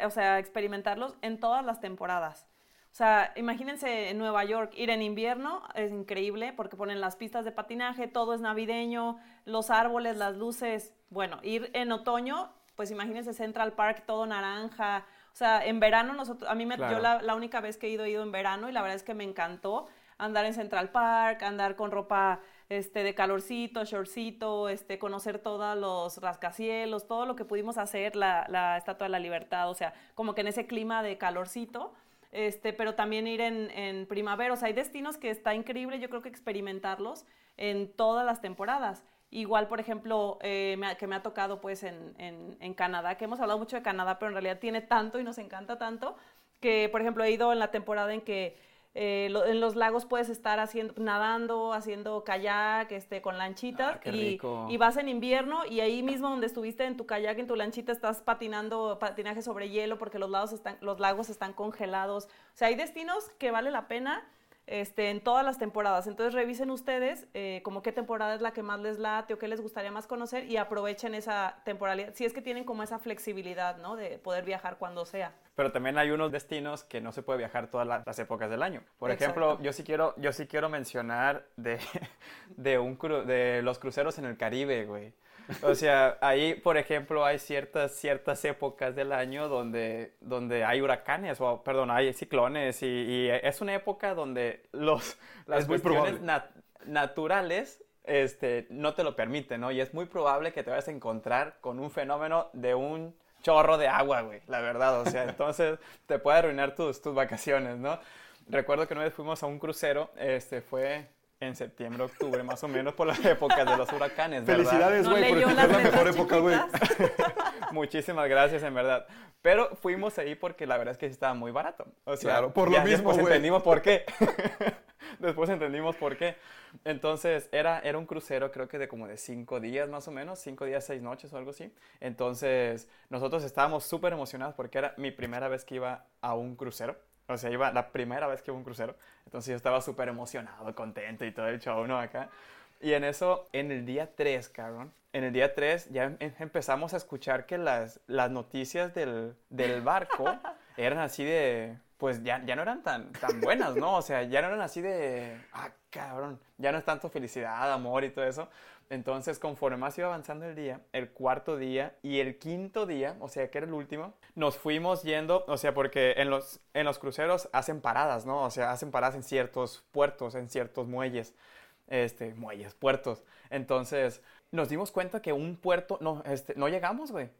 o sea, experimentarlos en todas las temporadas. O sea, imagínense en Nueva York, ir en invierno es increíble porque ponen las pistas de patinaje, todo es navideño, los árboles, las luces. Bueno, ir en otoño, pues imagínense Central Park, todo naranja. O sea, en verano nosotros, a mí me, yo la, única vez que he ido, he ido en verano y la verdad es que me encantó andar en Central Park, andar con ropa este, de calorcito, shortcito, este, conocer todos los rascacielos, todo lo que pudimos hacer, la, la Estatua de la Libertad, o sea, como que en ese clima de calorcito este, pero también ir en, primavera. O sea, hay destinos que está increíble, yo creo que experimentarlos en todas las temporadas. Igual, por ejemplo, eh, que me ha tocado pues en, en, Canadá, que hemos hablado mucho de Canadá, pero en realidad tiene tanto y nos encanta tanto, que por ejemplo he ido en la temporada en que eh, en los lagos puedes estar haciendo, nadando, haciendo kayak, este, con lanchitas. Ah, y, y, vas en invierno y ahí mismo donde estuviste en tu kayak, en tu lanchita, estás patinando patinaje sobre hielo porque los, lados están, los lagos están congelados. O sea, hay destinos que vale la pena este, en todas las temporadas. Entonces revisen ustedes eh, como qué temporada es la que más les late o qué les gustaría más conocer y aprovechen esa temporalidad, si es que tienen como esa flexibilidad, ¿no? De poder viajar cuando sea. Pero también hay unos destinos que no se puede viajar todas las épocas del año. Por ejemplo, yo sí quiero, yo sí quiero mencionar de, de, un de los cruceros en el Caribe, güey. O sea, ahí, por ejemplo, hay ciertas, ciertas épocas del año donde, donde hay huracanes, o perdón, hay ciclones, y, es una época donde los, las cuestiones naturales este, no te lo permiten, ¿no? Y es muy probable que te vayas a encontrar con un fenómeno de un chorro de agua, güey, la verdad, o sea, entonces te puede arruinar tus, tus vacaciones, ¿no? Recuerdo que una vez fuimos a un crucero, este, fue en septiembre, octubre, más o menos por las épocas de los huracanes. ¿verdad? Felicidades, güey, porque es la mejor época, güey. Muchísimas gracias, en verdad. Pero fuimos ahí porque la verdad es que sí estaba muy barato. O sea, claro, por lo mismo, después entendimos por qué. después entendimos por qué. Entonces, era, era un crucero, creo que de como de cinco días más o menos, cinco días, seis noches o algo así. Entonces, nosotros estábamos súper emocionados porque era mi primera vez que iba a un crucero. O sea, iba la primera vez que iba a un crucero. Entonces yo estaba súper emocionado, contento y todo el show, ¿no? Acá. Y en eso, en el día 3, cabrón, en el día 3 ya em, empezamos a escuchar que las, las noticias del, del barco eran así de, pues ya, ya no eran tan, tan buenas, ¿no? O sea, ya no eran así de, ah, cabrón, ya no es tanto felicidad, amor y todo eso, entonces, conforme más iba avanzando el día, el cuarto día y el quinto día, o sea, que era el último, nos fuimos yendo, o sea, porque en los, en los cruceros hacen paradas, ¿no? O sea, hacen paradas en ciertos puertos, en ciertos muelles, este, muelles, puertos. Entonces, nos dimos cuenta que un puerto, no, este, no llegamos, güey.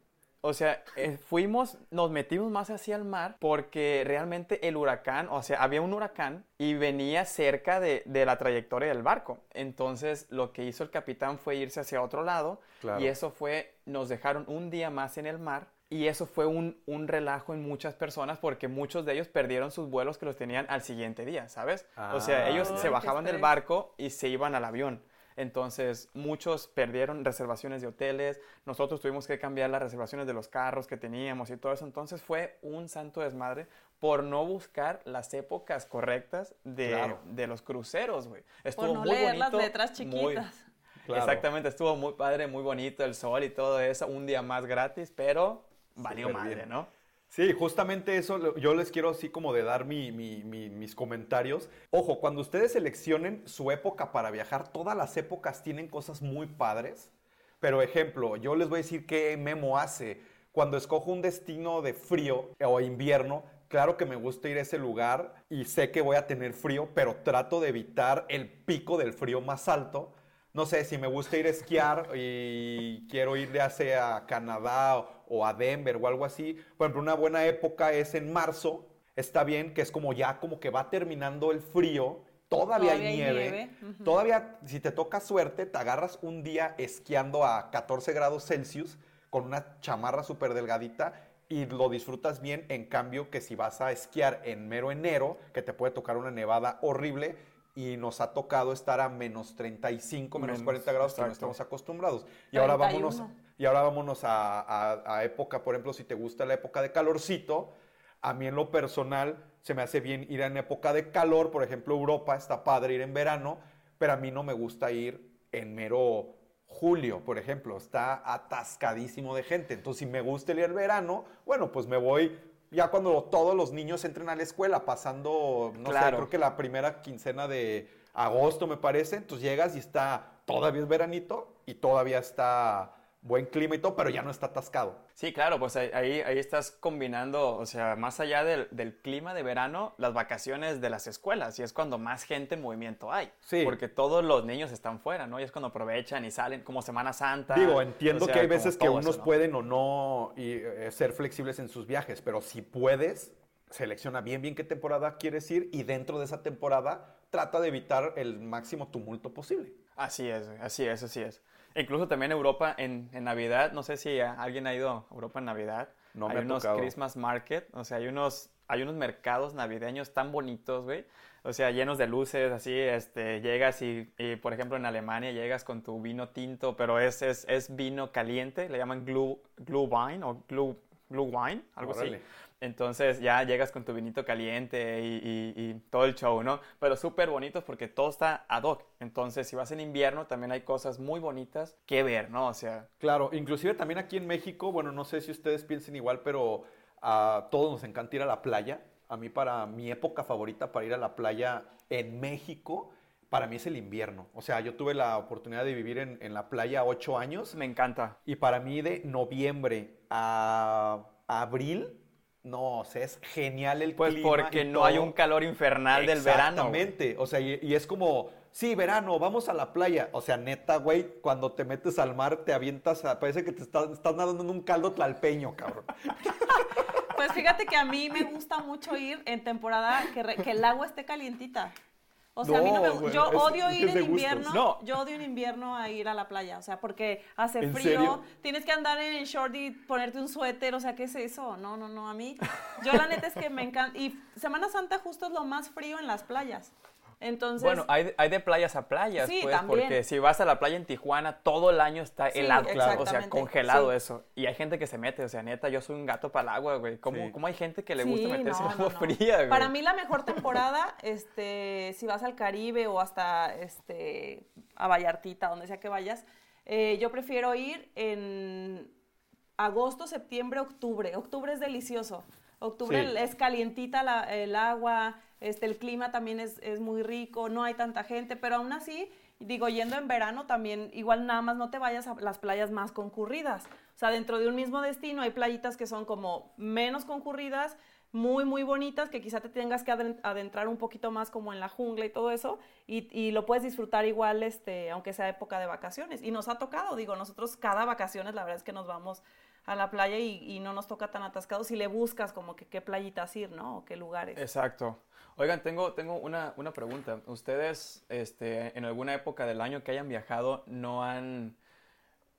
O sea, eh, fuimos, nos metimos más hacia el mar porque realmente el huracán, o sea, había un huracán y venía cerca de, la trayectoria del barco. Entonces, lo que hizo el capitán fue irse hacia otro lado y eso fue, nos dejaron un día más en el mar y eso fue un, un, relajo en muchas personas porque muchos de ellos perdieron sus vuelos que los tenían al siguiente día, ¿sabes? o sea, ellos se bajaban del barco y se iban al avión. Entonces, muchos perdieron reservaciones de hoteles, nosotros tuvimos que cambiar las reservaciones de los carros que teníamos y todo eso. Entonces, fue un santo desmadre por no buscar las épocas correctas de, de los cruceros, güey. Estuvo por no muy leer las letras chiquitas. Exactamente, estuvo muy padre, muy bonito el sol y todo eso, un día más gratis, pero valió madre, ¿no? Sí, justamente eso yo les quiero así como de dar mis comentarios. Ojo, cuando ustedes seleccionen su época para viajar, todas las épocas tienen cosas muy padres. Pero ejemplo, yo les voy a decir qué Memo hace. Cuando escojo un destino de frío o invierno, claro que me gusta ir a ese lugar y sé que voy a tener frío, pero trato de evitar el pico del frío más alto. No sé, si me gusta ir a esquiar y quiero ir ya sea a Canadá o a Denver o algo así. Por ejemplo, una buena época es en marzo. Está bien que es como ya como que va terminando el frío. Todavía, hay nieve. Todavía, si te toca suerte, te agarras un día esquiando a 14 grados Celsius con una chamarra súper delgadita y lo disfrutas bien. En cambio, que si vas a esquiar en mero enero, que te puede tocar una nevada horrible, y nos ha tocado estar a menos 35, menos, 40 grados que no estamos acostumbrados. Y ahora vámonos, y ahora vámonos a, época, por ejemplo, si te gusta la época de calorcito, a mí en lo personal se me hace bien ir en época de calor, por ejemplo, Europa está padre ir en verano, pero a mí no me gusta ir en mero julio, por ejemplo, está atascadísimo de gente. Entonces, si me gusta ir el verano, bueno, pues me voy ya cuando todos los niños entren a la escuela, pasando, no sé, creo que la primera quincena de agosto, me parece. Entonces llegas y está, todavía es veranito y todavía está buen clima y todo, pero ya no está atascado. Sí, claro, pues ahí, ahí estás combinando, o sea, más allá del, clima de verano, las vacaciones de las escuelas, y es cuando más gente en movimiento hay. Sí. Porque todos los niños están fuera, ¿no? Y es cuando aprovechan y salen, como Semana Santa. Digo, entiendo que hay veces que unos pueden o no eh, ser flexibles en sus viajes, pero si puedes, selecciona bien, bien qué temporada quieres ir y dentro de esa temporada trata de evitar el máximo tumulto posible. Así es, así es, así es. Incluso también Europa en, en, Navidad, no sé si alguien ha ido a Europa en Navidad. No hay unos Christmas Market, o sea, hay unos, hay unos mercados navideños tan bonitos, güey. O sea, llenos de luces, así, este, llegas y, por ejemplo, en Alemania llegas con tu vino tinto, pero es, es, es vino caliente, le llaman glue, glue wine o glue, glue wine, algo así. Entonces ya llegas con tu vinito caliente y, todo el show, ¿no? Pero súper bonitos porque todo está ad hoc. Entonces, si vas en invierno, también hay cosas muy bonitas que ver, ¿no? O sea... Claro, inclusive también aquí en México, bueno, no sé si ustedes piensen igual, pero a todos nos encanta ir a la playa. A mí para mi época favorita para ir a la playa en México, para mí es el invierno. O sea, yo tuve la oportunidad de vivir en, en la playa ocho años. Me encanta. Y para mí de noviembre a abril no, o sea, es genial el pues clima. Pues porque no hay un calor infernal del verano. Exactamente. O sea, y, es como, sí, verano, vamos a la playa. O sea, neta, güey, cuando te metes al mar, te avientas, parece que te estás, nadando en un caldo tlalpeño, cabrón. Pues fíjate que a mí me gusta mucho ir en temporada que, que el agua esté calientita. O sea, a mí no me, yo odio ir en invierno. No. Yo odio en invierno a ir a la playa, o sea, porque hace frío, tienes que andar en el short y ponerte un suéter, o sea, ¿qué es eso? No, no, no, a mí, yo la neta es que me encanta, y Semana Santa justo es lo más frío en las playas. Entonces, bueno, hay, hay de playas a playas, pues, porque si vas a la playa en Tijuana, todo el año está helado, o sea, congelado eso. Y hay gente que se mete, o sea, neta, yo soy un gato para el agua, güey. ¿Cómo, ¿Cómo, hay gente que le gusta meterse en agua fría, güey? Para mí la mejor temporada, este, si vas al Caribe o hasta, este, a Vallartita, donde sea que vayas, eh, yo prefiero ir en agosto, septiembre, octubre. Octubre es delicioso. Octubre es calientita el agua, este, el clima también es, muy rico, no hay tanta gente, pero aún así, digo, yendo en verano también, igual nada más no te vayas a las playas más concurridas. O sea, dentro de un mismo destino hay playitas que son como menos concurridas, muy, muy bonitas, que quizá te tengas que adentrar un poquito más como en la jungla y todo eso, y, y, lo puedes disfrutar igual, este, aunque sea época de vacaciones. Y nos ha tocado, digo, nosotros cada vacaciones, la verdad es que nos vamos a la playa y, no nos toca tan atascados si le buscas como que qué playitas ir, ¿no? O qué lugares. Exacto. Oigan, tengo, tengo una, una pregunta. ¿Ustedes este, en alguna época del año que hayan viajado no han...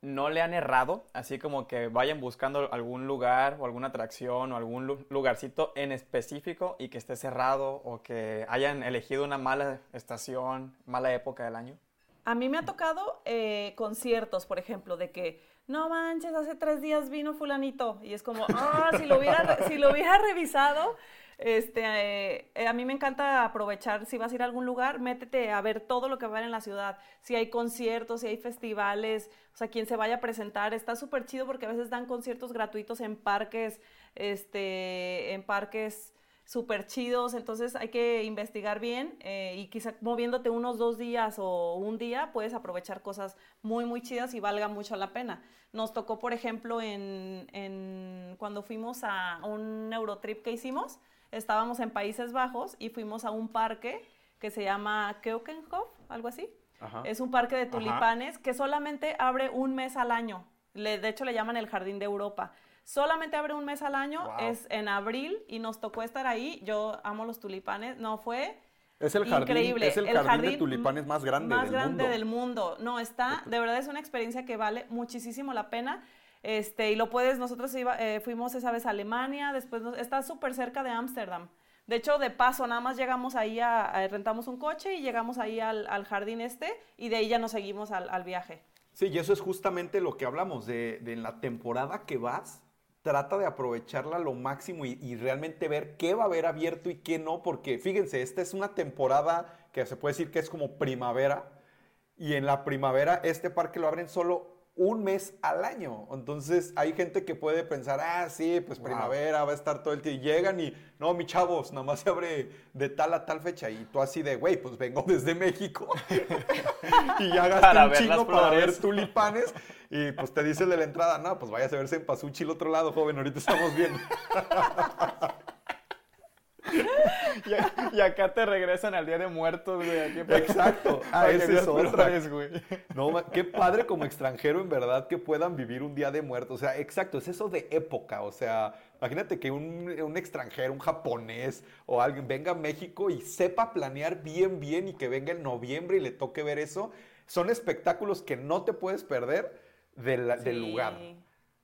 ¿No le han errado? Así como que vayan buscando algún lugar o alguna atracción o algún lugarcito en específico y que esté cerrado o que hayan elegido una mala estación, mala época del año. A mí me ha tocado eh, conciertos, por ejemplo, de que no manches, hace tres días vino fulanito. Y es como, ah, si lo hubiera, si lo hubiera revisado, este, eh, a mí me encanta aprovechar, si vas a ir a algún lugar, métete a ver todo lo que va a haber en la ciudad. Si hay conciertos, si hay festivales, o sea, quien se vaya a presentar. Está súper chido porque a veces dan conciertos gratuitos en parques, este, en parques súper chidos, entonces hay que investigar bien eh, y quizá moviéndote unos dos días o un día puedes aprovechar cosas muy, muy chidas y valga mucho la pena. Nos tocó, por ejemplo, en, cuando fuimos a un Eurotrip que hicimos, estábamos en Países Bajos y fuimos a un parque que se llama Keukenhof, algo así. Es un parque de tulipanes que solamente abre un mes al año. Le, de hecho, le llaman el Jardín de Europa. Solamente abre un mes al año, es en abril y nos tocó estar ahí. Yo amo los tulipanes. No, fue es el jardín, increíble. Es el, jardín, de tulipanes más grande más grande del mundo. No, está, de verdad es una experiencia que vale muchísimo la pena. Este, y lo puedes, nosotros eh, fuimos esa vez a Alemania, después está súper cerca de Ámsterdam. De hecho, de paso, nada más llegamos ahí, rentamos un coche y llegamos ahí al, jardín este y de ahí ya nos seguimos al, viaje. Sí, y eso es justamente lo que hablamos, de, de la temporada que vas, trata de aprovecharla lo máximo y, realmente ver qué va a haber abierto y qué no, porque fíjense, esta es una temporada que se puede decir que es como primavera, y en la primavera este parque lo abren solo un mes al año. Entonces hay gente que puede pensar, ah, sí, pues primavera va a estar todo el tiempo. Y llegan y, no, mi chavos, nada más se abre de tal a tal fecha. Y tú así de, güey, pues vengo desde México. y ya gasté un chingo para ver tulipanes. Y pues te dice de la entrada, no, pues vayas a verse en Pasuchi el otro lado, joven, ahorita estamos bien. y, acá te regresan al Día de Muertos, güey. Exacto. Ah, ese es otra. Vez, güey. No, qué padre como extranjero, en verdad, que puedan vivir un Día de Muertos. O sea, exacto, es eso de época. O sea, imagínate que un, un extranjero, un japonés o alguien venga a México y sepa planear bien, bien y que venga en noviembre y le toque ver eso. Son espectáculos que no te puedes perder del, del lugar.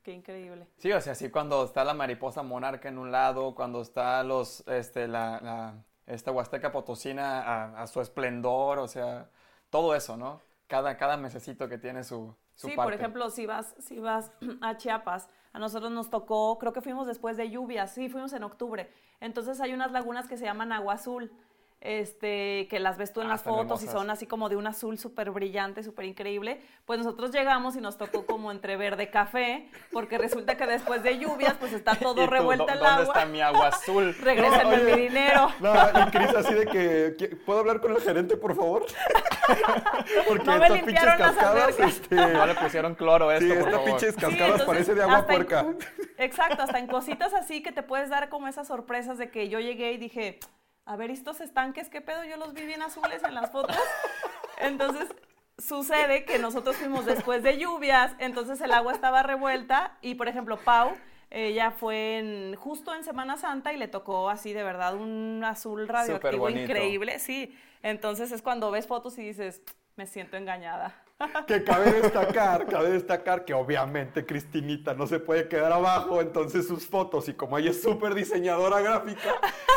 Qué increíble. Sí, o sea, así cuando está la mariposa monarca en un lado, cuando está los, este, la, la esta Huasteca Potosina a, su esplendor, o sea, todo eso, ¿no? Cada, cada mesecito que tiene su, su sí, por ejemplo, si vas, si vas a Chiapas, a nosotros nos tocó, creo que fuimos después de lluvias, sí, fuimos en octubre. Entonces hay unas lagunas que se llaman Agua Azul. Este, que las ves tú en las fotos y son así como de un azul súper brillante, súper increíble, pues nosotros llegamos y nos tocó como entre verde café, porque resulta que después de lluvias, pues está todo revuelto el agua. ¿Dónde está mi agua azul? Regrésenme mi dinero. No, y Cris así de que, ¿puedo hablar con el gerente, por favor? porque no estas pinches cascadas, este... No le pusieron cloro esto, Sí, estas pinches cascadas parece de agua puerca. exacto, hasta en cositas así que te puedes dar como esas sorpresas de que yo llegué y dije a ver, estos estanques, ¿qué pedo? Yo los vi bien azules en las fotos. Entonces, sucede que nosotros fuimos después de lluvias, entonces el agua estaba revuelta y, por ejemplo, Pau, ella fue en, justo en Semana Santa y le tocó así de verdad un azul radioactivo increíble, sí. Entonces es cuando ves fotos y dices, me siento engañada. Que cabe destacar, cabe destacar que obviamente Cristinita no se puede quedar abajo, entonces sus fotos, y como ella es súper diseñadora gráfica,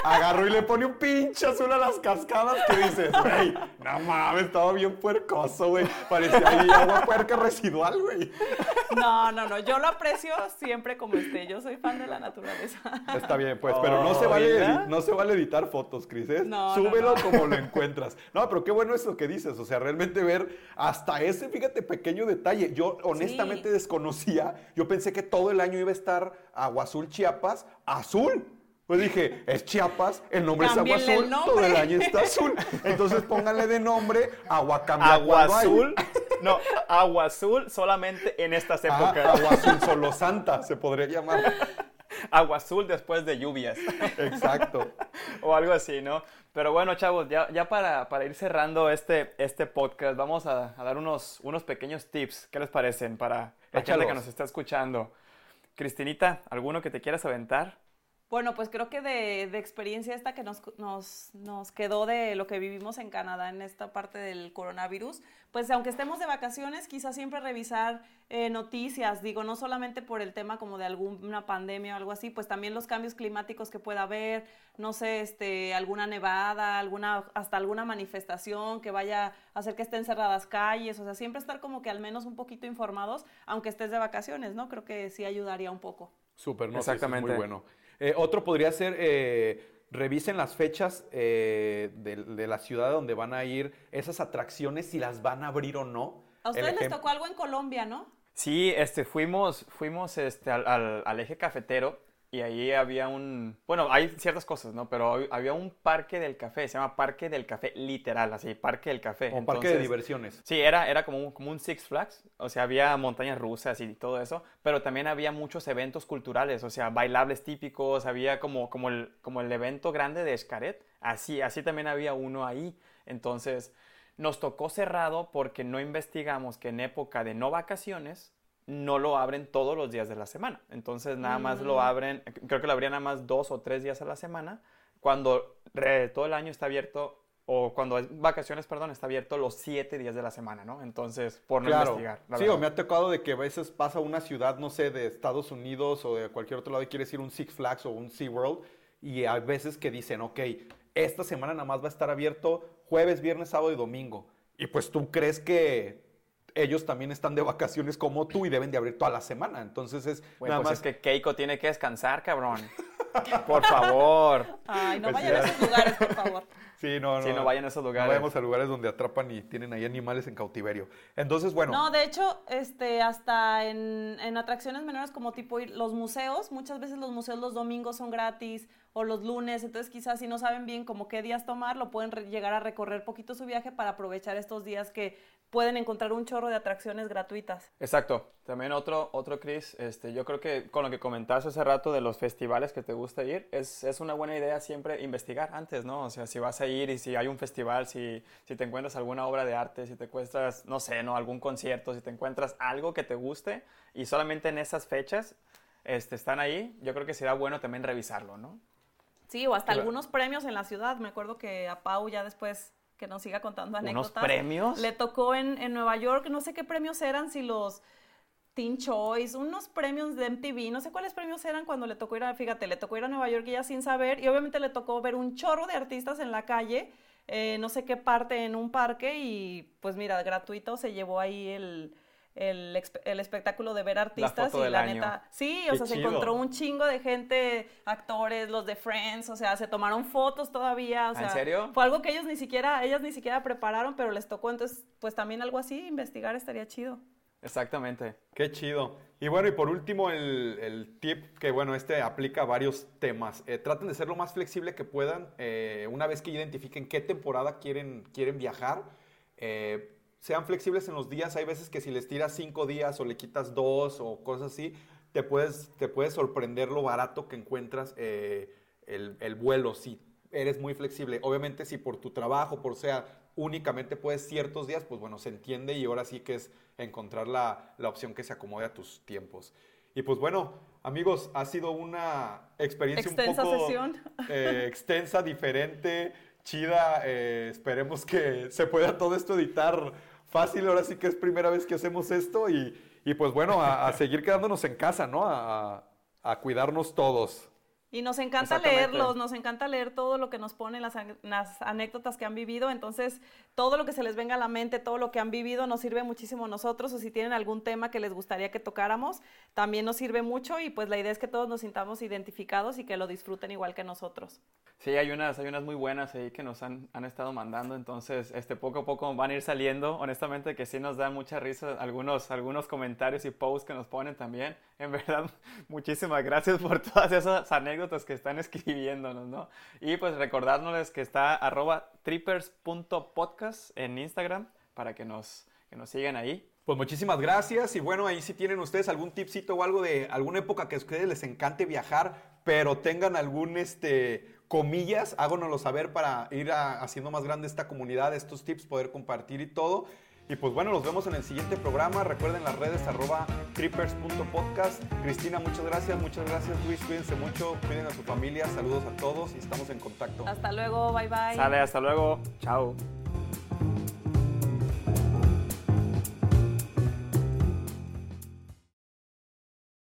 agarró y le pone un pinche azul a las cascadas que dices, güey, no mames, estaba bien puercoso, güey. Parecía ahí agua puerca residual, güey. No, no, no, yo lo aprecio siempre como esté, yo soy fan de la naturaleza. Está bien, pues, pero no se oh, vale, no se vale editar fotos, Cris, ¿eh? Súbelo como lo encuentras. No, pero qué bueno es lo que dices, o sea, realmente ver hasta ese, fíjate, pequeño detalle. Yo honestamente desconocía, yo pensé que todo el año iba a estar Agua Azul Chiapas azul. Pues dije, es Chiapas, el nombre es Agua Azul, todo el año está azul. Entonces pónganle de nombre Agua Agua Azul. No, Agua Azul solamente en estas épocas. agua Azul Solo Santa se podría llamar. Agua Azul después de lluvias. Exacto. o algo así, ¿no? Pero bueno, chavos, ya, ya para, para, ir cerrando este, este podcast, vamos a, dar unos, unos pequeños tips. ¿Qué les parecen para la gente que nos está escuchando? Cristinita, ¿alguno que te quieras aventar? Bueno, pues creo que de, experiencia esta que nos, nos, nos, quedó de lo que vivimos en Canadá en esta parte del coronavirus, pues aunque estemos de vacaciones, quizás siempre revisar eh, noticias, digo, no solamente por el tema como de alguna pandemia o algo así, pues también los cambios climáticos que pueda haber, no sé, este, alguna nevada, alguna, hasta alguna manifestación que vaya a hacer que estén cerradas calles, o sea, siempre estar como que al menos un poquito informados, aunque estés de vacaciones, ¿no? Creo que sí ayudaría un poco. Súper, no, Exactamente. muy bueno. Eh, otro podría ser, eh, revisen las fechas eh, de, la ciudad donde van a ir esas atracciones, si las van a abrir o no. A ustedes les tocó algo en Colombia, ¿no? Sí, este, fuimos, fuimos este, al eje cafetero y ahí había un, bueno, hay ciertas cosas, ¿no? Pero había un parque del café, se llama Parque del Café, literal, así, Parque del Café. Un parque de diversiones. Sí, era, era como, un, como un Six Flags, o sea, había montañas rusas y todo eso, pero también había muchos eventos culturales, o sea, bailables típicos, había como, como, el, como el evento grande de Escaret, así, así también había uno ahí. Entonces, nos tocó cerrado porque no investigamos que en época de no vacaciones no lo abren todos los días de la semana. Entonces nada más lo mm. abren, creo que lo abrían nada más dos o tres días a la semana, cuando todo el año está abierto, o cuando es vacaciones, perdón, está abierto los siete días de la semana, ¿no? Entonces, por no investigar. sí, o me ha tocado de que a veces pasa una ciudad, no sé, de Estados Unidos o de cualquier otro lado y quieres ir un Six Flags o un SeaWorld y hay veces que dicen, ok, esta semana nada más va a estar abierto jueves, viernes, sábado y domingo. Y pues tú crees que ellos también están de vacaciones como tú y deben de abrir toda la semana. Entonces es nada pues más... es que Keiko tiene que descansar, cabrón. por favor. Ay, no pues vayan a esos lugares, por favor. Sí, no, no. Sí, no vayan a esos lugares. No vayamos a lugares donde atrapan y tienen ahí animales en cautiverio. Entonces, bueno. No, de hecho, este, hasta en, en atracciones menores como tipo ir, los museos, muchas veces los museos los domingos son gratis o los lunes, entonces quizás si no saben bien como qué días tomar, lo pueden llegar a recorrer poquito su viaje para aprovechar estos días que pueden encontrar un chorro de atracciones gratuitas. Exacto. También otro, otro Chris, este, yo creo que con lo que comentaste hace rato de los festivales que te gusta ir, es, es, una buena idea siempre investigar antes, ¿no? O sea, si vas a ir y si hay un festival, si, si te encuentras alguna obra de arte, si te encuentras, no sé, ¿no? Algún concierto, si te encuentras algo que te guste y solamente en esas fechas este, están ahí, yo creo que será bueno también revisarlo, ¿no? Sí, o hasta algunos premios en la ciudad. Me acuerdo que a Pau ya después que nos siga contando anécdotas. ¿Unos premios? Le tocó en, en Nueva York, no sé qué premios eran, si los Teen Choice, unos premios de MTV, no sé cuáles premios eran cuando le tocó ir a, fíjate, le tocó ir a Nueva York y ya sin saber, y obviamente le tocó ver un chorro de artistas en la calle, eh, no sé qué parte en un parque, y pues mira, gratuito se llevó ahí el, el, el, espectáculo de ver artistas y la neta, sí, o sea, se encontró un chingo de gente, actores, los de Friends, o sea, se tomaron fotos todavía, o sea, ¿En serio? Fue algo que ellos ni siquiera, ellas ni siquiera prepararon, pero les tocó, entonces, pues también algo así, investigar estaría chido. Exactamente. Qué chido. Y bueno, y por último, el, el tip que, bueno, este aplica a varios temas. Eh, traten de ser lo más flexible que puedan. Eh, una vez que identifiquen qué temporada quieren, quieren viajar, eh, sean flexibles en los días. Hay veces que si les tiras cinco días o le quitas dos o cosas así, te puedes, te puedes sorprender lo barato que encuentras el, el, vuelo si eres muy flexible. Obviamente si por tu trabajo, por sea únicamente puedes ciertos días, pues bueno, se entiende y ahora sí que es encontrar la, la opción que se acomode a tus tiempos. Y pues bueno, amigos, ha sido una experiencia un poco sesión. Eh, extensa, diferente, chida. Eh, esperemos que se pueda todo esto editar fácil. Ahora sí que es primera vez que hacemos esto y, y pues bueno, a, seguir quedándonos en casa, ¿no? A, a cuidarnos todos. Y nos encanta leerlos, nos encanta leer todo lo que nos ponen las, las, anécdotas que han vivido. Entonces, todo lo que se les venga a la mente, todo lo que han vivido, nos sirve muchísimo a nosotros. O si tienen algún tema que les gustaría que tocáramos, también nos sirve mucho. Y pues la idea es que todos nos sintamos identificados y que lo disfruten igual que nosotros. Sí, hay unas, hay unas muy buenas ahí que nos han, han estado mandando. Entonces, este, poco a poco van a ir saliendo. Honestamente, que sí nos da mucha risa algunos, algunos comentarios y posts que nos ponen también. En verdad, muchísimas gracias por todas esas anécdotas que están escribiéndonos, ¿no? Y pues recordándoles que está arroba trippers.podcast en Instagram para que nos, que nos sigan ahí. Pues muchísimas gracias y bueno, ahí si tienen ustedes algún tipcito o algo de alguna época que ustedes les encante viajar, pero tengan algún, este, comillas, háganoslo saber para ir haciendo más grande esta comunidad, estos tips, poder compartir y todo. Y pues bueno, nos vemos en el siguiente programa. Recuerden las redes arroba trippers.podcast. Cristina, muchas gracias. Muchas gracias, Luis. Cuídense mucho. Cuiden a su familia. Saludos a todos y estamos en contacto. Hasta luego. Bye bye. Sale, hasta luego. Chao.